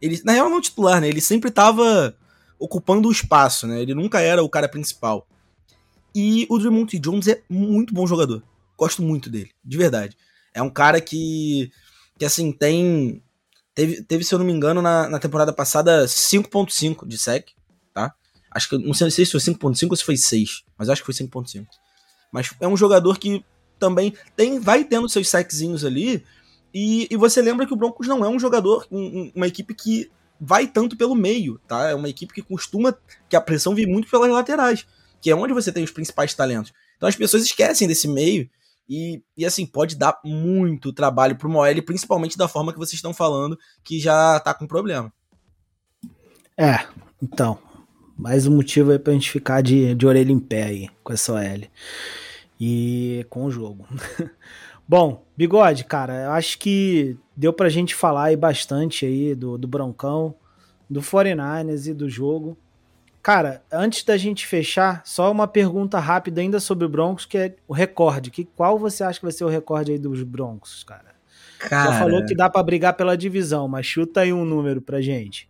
Ele, na real, não titular, né? Ele sempre estava ocupando o espaço, né? Ele nunca era o cara principal. E o Drummond Jones é muito bom jogador. Gosto muito dele, de verdade. É um cara que, que assim, tem. Teve, teve, se eu não me engano, na, na temporada passada 5.5 de sec, tá? Acho que não sei, se foi 5.5 ou se foi 6, mas acho que foi 5.5. Mas é um jogador que também tem vai tendo seus seczinhos ali. E, e você lembra que o Broncos não é um jogador, um, uma equipe que vai tanto pelo meio, tá? É uma equipe que costuma que a pressão vem muito pelas laterais, que é onde você tem os principais talentos. Então as pessoas esquecem desse meio e, e assim, pode dar muito trabalho pro Moelle, principalmente da forma que vocês estão falando, que já tá com problema. É, então. Mais um motivo aí pra gente ficar de, de orelha em pé aí com essa OL. E com o jogo. Bom, Bigode, cara, eu acho que deu pra gente falar aí bastante aí do, do Broncão, do 49ers e do jogo. Cara, antes da gente fechar, só uma pergunta rápida ainda sobre o Broncos, que é o recorde. Que, qual você acha que vai ser o recorde aí dos Broncos, cara? cara... Já falou que dá para brigar pela divisão, mas chuta aí um número pra gente.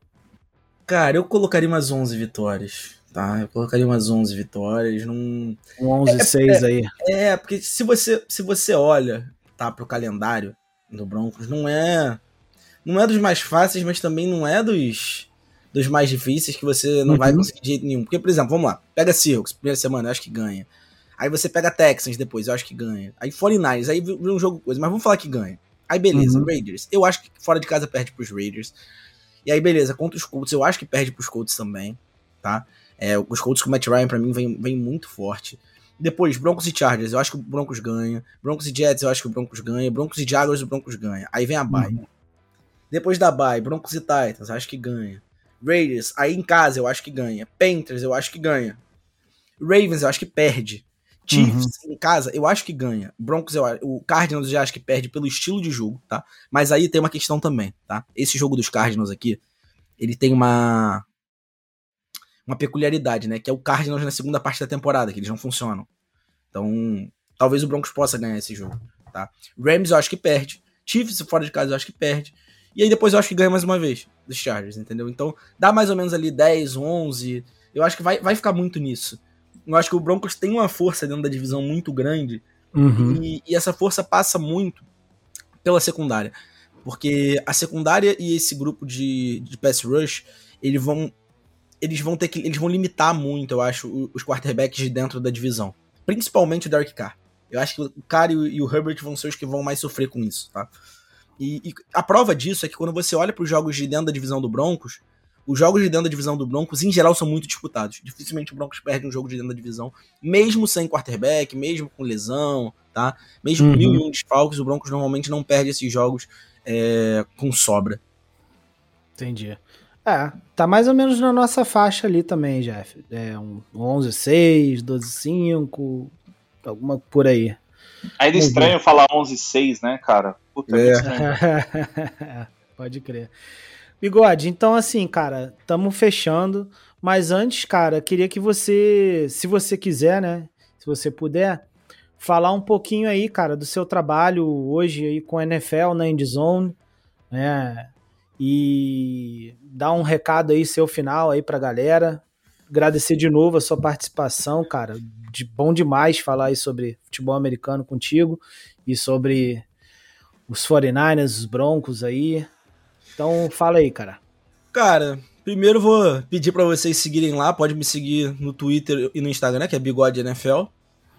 Cara, eu colocaria umas 11 vitórias, tá? Eu colocaria umas 11 vitórias, num... Um 11 é, 6 é, aí. É, porque se você, se você olha, tá, pro calendário do Broncos, não é... Não é dos mais fáceis, mas também não é dos dos mais difíceis que você não uhum. vai conseguir de jeito nenhum. Porque, por exemplo, vamos lá, pega Seahawks, primeira semana, eu acho que ganha. Aí você pega Texans depois, eu acho que ganha. Aí 49ers, aí vira um jogo coisa, mas vamos falar que ganha. Aí beleza, uhum. Raiders. Eu acho que fora de casa perde pros Raiders. E aí beleza, contra os Colts, eu acho que perde pros Colts também, tá? É, os Colts com o Matt Ryan pra mim vem, vem muito forte. Depois, Broncos e Chargers, eu acho que o Broncos ganha. Broncos e Jets, eu acho que o Broncos ganha. Broncos e Jaguars, o Broncos ganha. Aí vem a bye. Uhum. Depois da bye, Broncos e Titans, acho que ganha. Raiders, aí em casa eu acho que ganha. Panthers, eu acho que ganha. Ravens, eu acho que perde. Chiefs, uhum. em casa, eu acho que ganha. Broncos, eu, o Cardinals já acho que perde pelo estilo de jogo, tá? Mas aí tem uma questão também, tá? Esse jogo dos Cardinals aqui, ele tem uma uma peculiaridade, né? Que é o Cardinals na segunda parte da temporada, que eles não funcionam. Então, talvez o Broncos possa ganhar esse jogo, tá? Rams eu acho que perde. Chiefs fora de casa eu acho que perde. E aí depois eu acho que ganha mais uma vez dos Chargers, entendeu? Então dá mais ou menos ali 10, 11. Eu acho que vai, vai ficar muito nisso. Eu acho que o Broncos tem uma força dentro da divisão muito grande. Uhum. E, e, essa força passa muito pela secundária. Porque a secundária e esse grupo de, de pass rush, eles vão. Eles vão ter que. Eles vão limitar muito, eu acho, os quarterbacks de dentro da divisão. Principalmente o Derek Carr. Eu acho que o Carr e o, e o Herbert vão ser os que vão mais sofrer com isso, tá? E, e, a prova disso é que quando você olha para os jogos de dentro da divisão do Broncos, os jogos de dentro da divisão do Broncos, em geral, são muito disputados. Dificilmente o Broncos perde um jogo de dentro da divisão, mesmo sem quarterback, mesmo com lesão, tá? Mesmo com uhum. mil e um desfalques, o Broncos normalmente não perde esses jogos é, com sobra. Entendi. É, tá mais ou menos na nossa faixa ali também, Jeff. É um 11-6, 12-5, alguma por aí. Ainda estranho falar 11-6, né, cara? Puta é. Pode crer. Bigode, então assim, cara, estamos fechando. Mas antes, cara, queria que você, se você quiser, né? Se você puder, falar um pouquinho aí, cara, do seu trabalho hoje aí com a NFL na Endzone, né? E dar um recado aí, seu final aí pra galera. Agradecer de novo a sua participação, cara. De bom demais falar aí sobre futebol americano contigo e sobre os 49ers, os Broncos aí. Então fala aí, cara. Cara, primeiro vou pedir para vocês seguirem lá, pode me seguir no Twitter e no Instagram, que é Bigode NFL,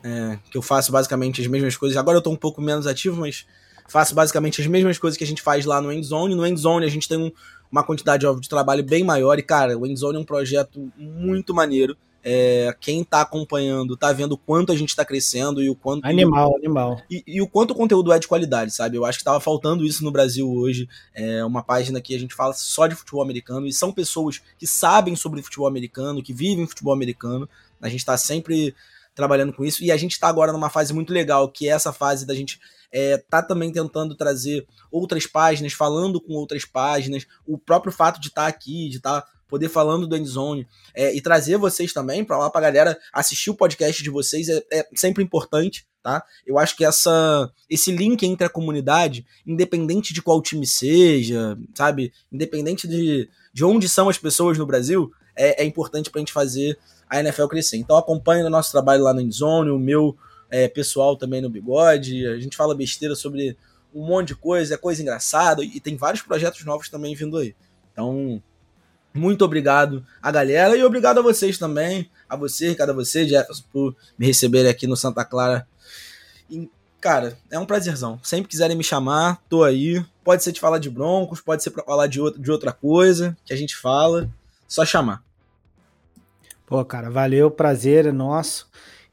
é, que eu faço basicamente as mesmas coisas. Agora eu tô um pouco menos ativo, mas faço basicamente as mesmas coisas que a gente faz lá no Endzone. No Endzone a gente tem um, uma quantidade óbvio, de trabalho bem maior e, cara, o Endzone é um projeto muito maneiro. É, quem tá acompanhando tá vendo o quanto a gente tá crescendo e o quanto. Animal, animal. E, e, o quanto o conteúdo é de qualidade, sabe? Eu acho que tava faltando isso no Brasil hoje. É uma página que a gente fala só de futebol americano e são pessoas que sabem sobre futebol americano, que vivem futebol americano. A gente tá sempre trabalhando com isso e a gente tá agora numa fase muito legal, que é essa fase da gente é, tá também tentando trazer outras páginas, falando com outras páginas, o próprio fato de estar tá aqui, de estar tá poder falando do Endzone é, e trazer vocês também para lá para galera assistir o podcast de vocês é, é, sempre importante, tá? Eu acho que essa esse link entre a comunidade, independente de qual time seja, sabe, independente de, de onde são as pessoas no Brasil, é, é importante para a gente fazer a NFL crescer. Então acompanhe o nosso trabalho lá no Endzone, o meu é, pessoal também no Bigode, a gente fala besteira sobre um monte de coisa, é coisa engraçada e tem vários projetos novos também vindo aí. Então, muito obrigado a galera e obrigado a vocês também, a você, Ricardo, a você, Jefferson, por me receberem aqui no Santa Clara. E, cara, é um prazerzão. Sempre quiserem me chamar, tô aí. Pode ser de falar de Broncos, pode ser para falar de, outra, de outra coisa que a gente fala. Só chamar. Pô, cara, valeu, prazer é nosso.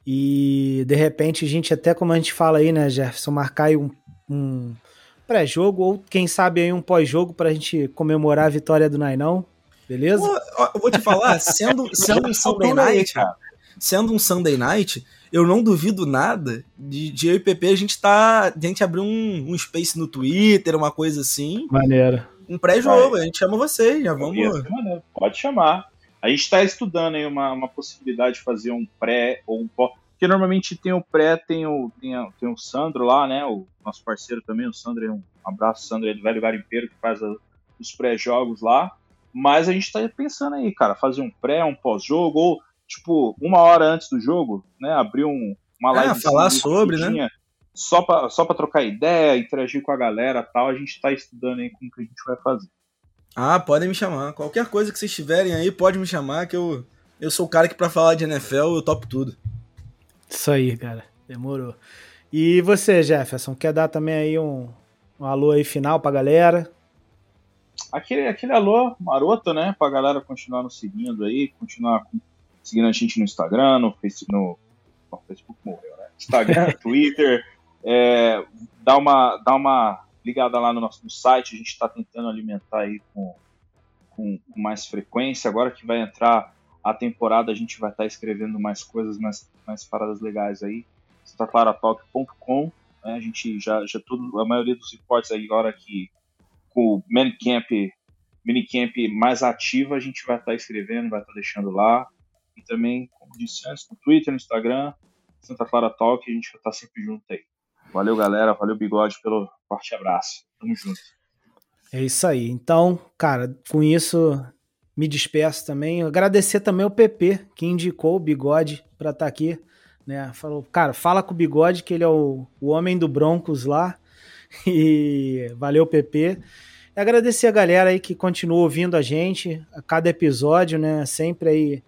E de repente a gente, até como a gente fala aí, né, Jefferson, marcar aí um, um pré-jogo ou quem sabe aí um pós-jogo pra gente comemorar a vitória do Nainão. Beleza? Pô, eu vou te falar, sendo, sendo um Sunday Night, sendo um Sunday Night, eu não duvido nada de, de eu e PP a gente tá. A gente abrir um, um space no Twitter, uma coisa assim. Maneiro. Um pré-jogo, a gente chama vocês, já vamos. Pode chamar. A gente está estudando aí uma, uma possibilidade de fazer um pré ou um pós. Porque normalmente tem o pré, tem o, tem, a, tem o Sandro lá, né? O nosso parceiro também, o Sandro. Um abraço, Sandro, é do Velho Garimpeiro, que faz a, os pré-jogos lá. Mas a gente está pensando aí, cara, fazer um pré, um pós-jogo, ou tipo, uma hora antes do jogo, né? Abrir um, uma é, live. É, falar sobre, né? Só para só pra trocar ideia, interagir com a galera tal. A gente está estudando aí como que a gente vai fazer. Ah, podem me chamar. Qualquer coisa que vocês tiverem aí, pode me chamar, que eu, eu sou o cara que para falar de NFL eu topo tudo. Isso aí, cara. Demorou. E você, Jefferson, quer dar também aí um, um alô aí final pra galera? Aquele, aquele alô maroto, né? Pra galera continuar nos seguindo aí, continuar seguindo a gente no Instagram, no Facebook, no, no Facebook morreu, né? Instagram, Twitter, é, dá uma, dá uma ligada lá no nosso no site, a gente está tentando alimentar aí com, com, com, mais frequência. Agora que vai entrar a temporada, a gente vai estar tá escrevendo mais coisas, mais, mais paradas legais aí. SantaClaraTalk.com, né? a gente já, já tudo, a maioria dos reportes aí agora que com o Minicamp, Minicamp mais ativo, a gente vai estar tá escrevendo, vai estar tá deixando lá. E também, como disse antes, no Twitter, no Instagram, Santa Clara Talk, a gente vai estar tá sempre junto aí. Valeu, galera. Valeu, Bigode, pelo forte abraço. Tamo junto. É isso aí. Então, cara, com isso me despeço também. Agradecer também ao PP, que indicou o Bigode para estar tá aqui. Né? Falou, cara, fala com o Bigode, que ele é o, o homem do Broncos lá. E valeu, PP. E agradecer a galera aí que continua ouvindo a gente a cada episódio, né? Sempre aí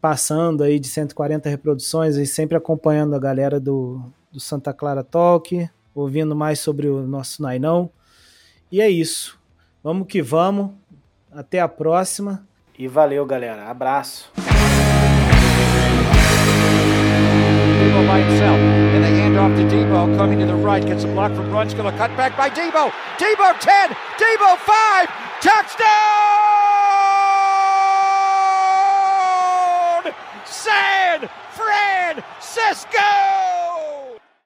passando aí de 140 reproduções e sempre acompanhando a galera do, do Santa Clara Talk, ouvindo mais sobre o nosso Nainão. E é isso. Vamos que vamos. Até a próxima. E valeu, galera. Abraço. Debo by himself. And hand off to Debo coming to the right. Gets a block from Brunskill. A cut back by Debo. Debo 10. Debo 5. Touchdown! San Francisco!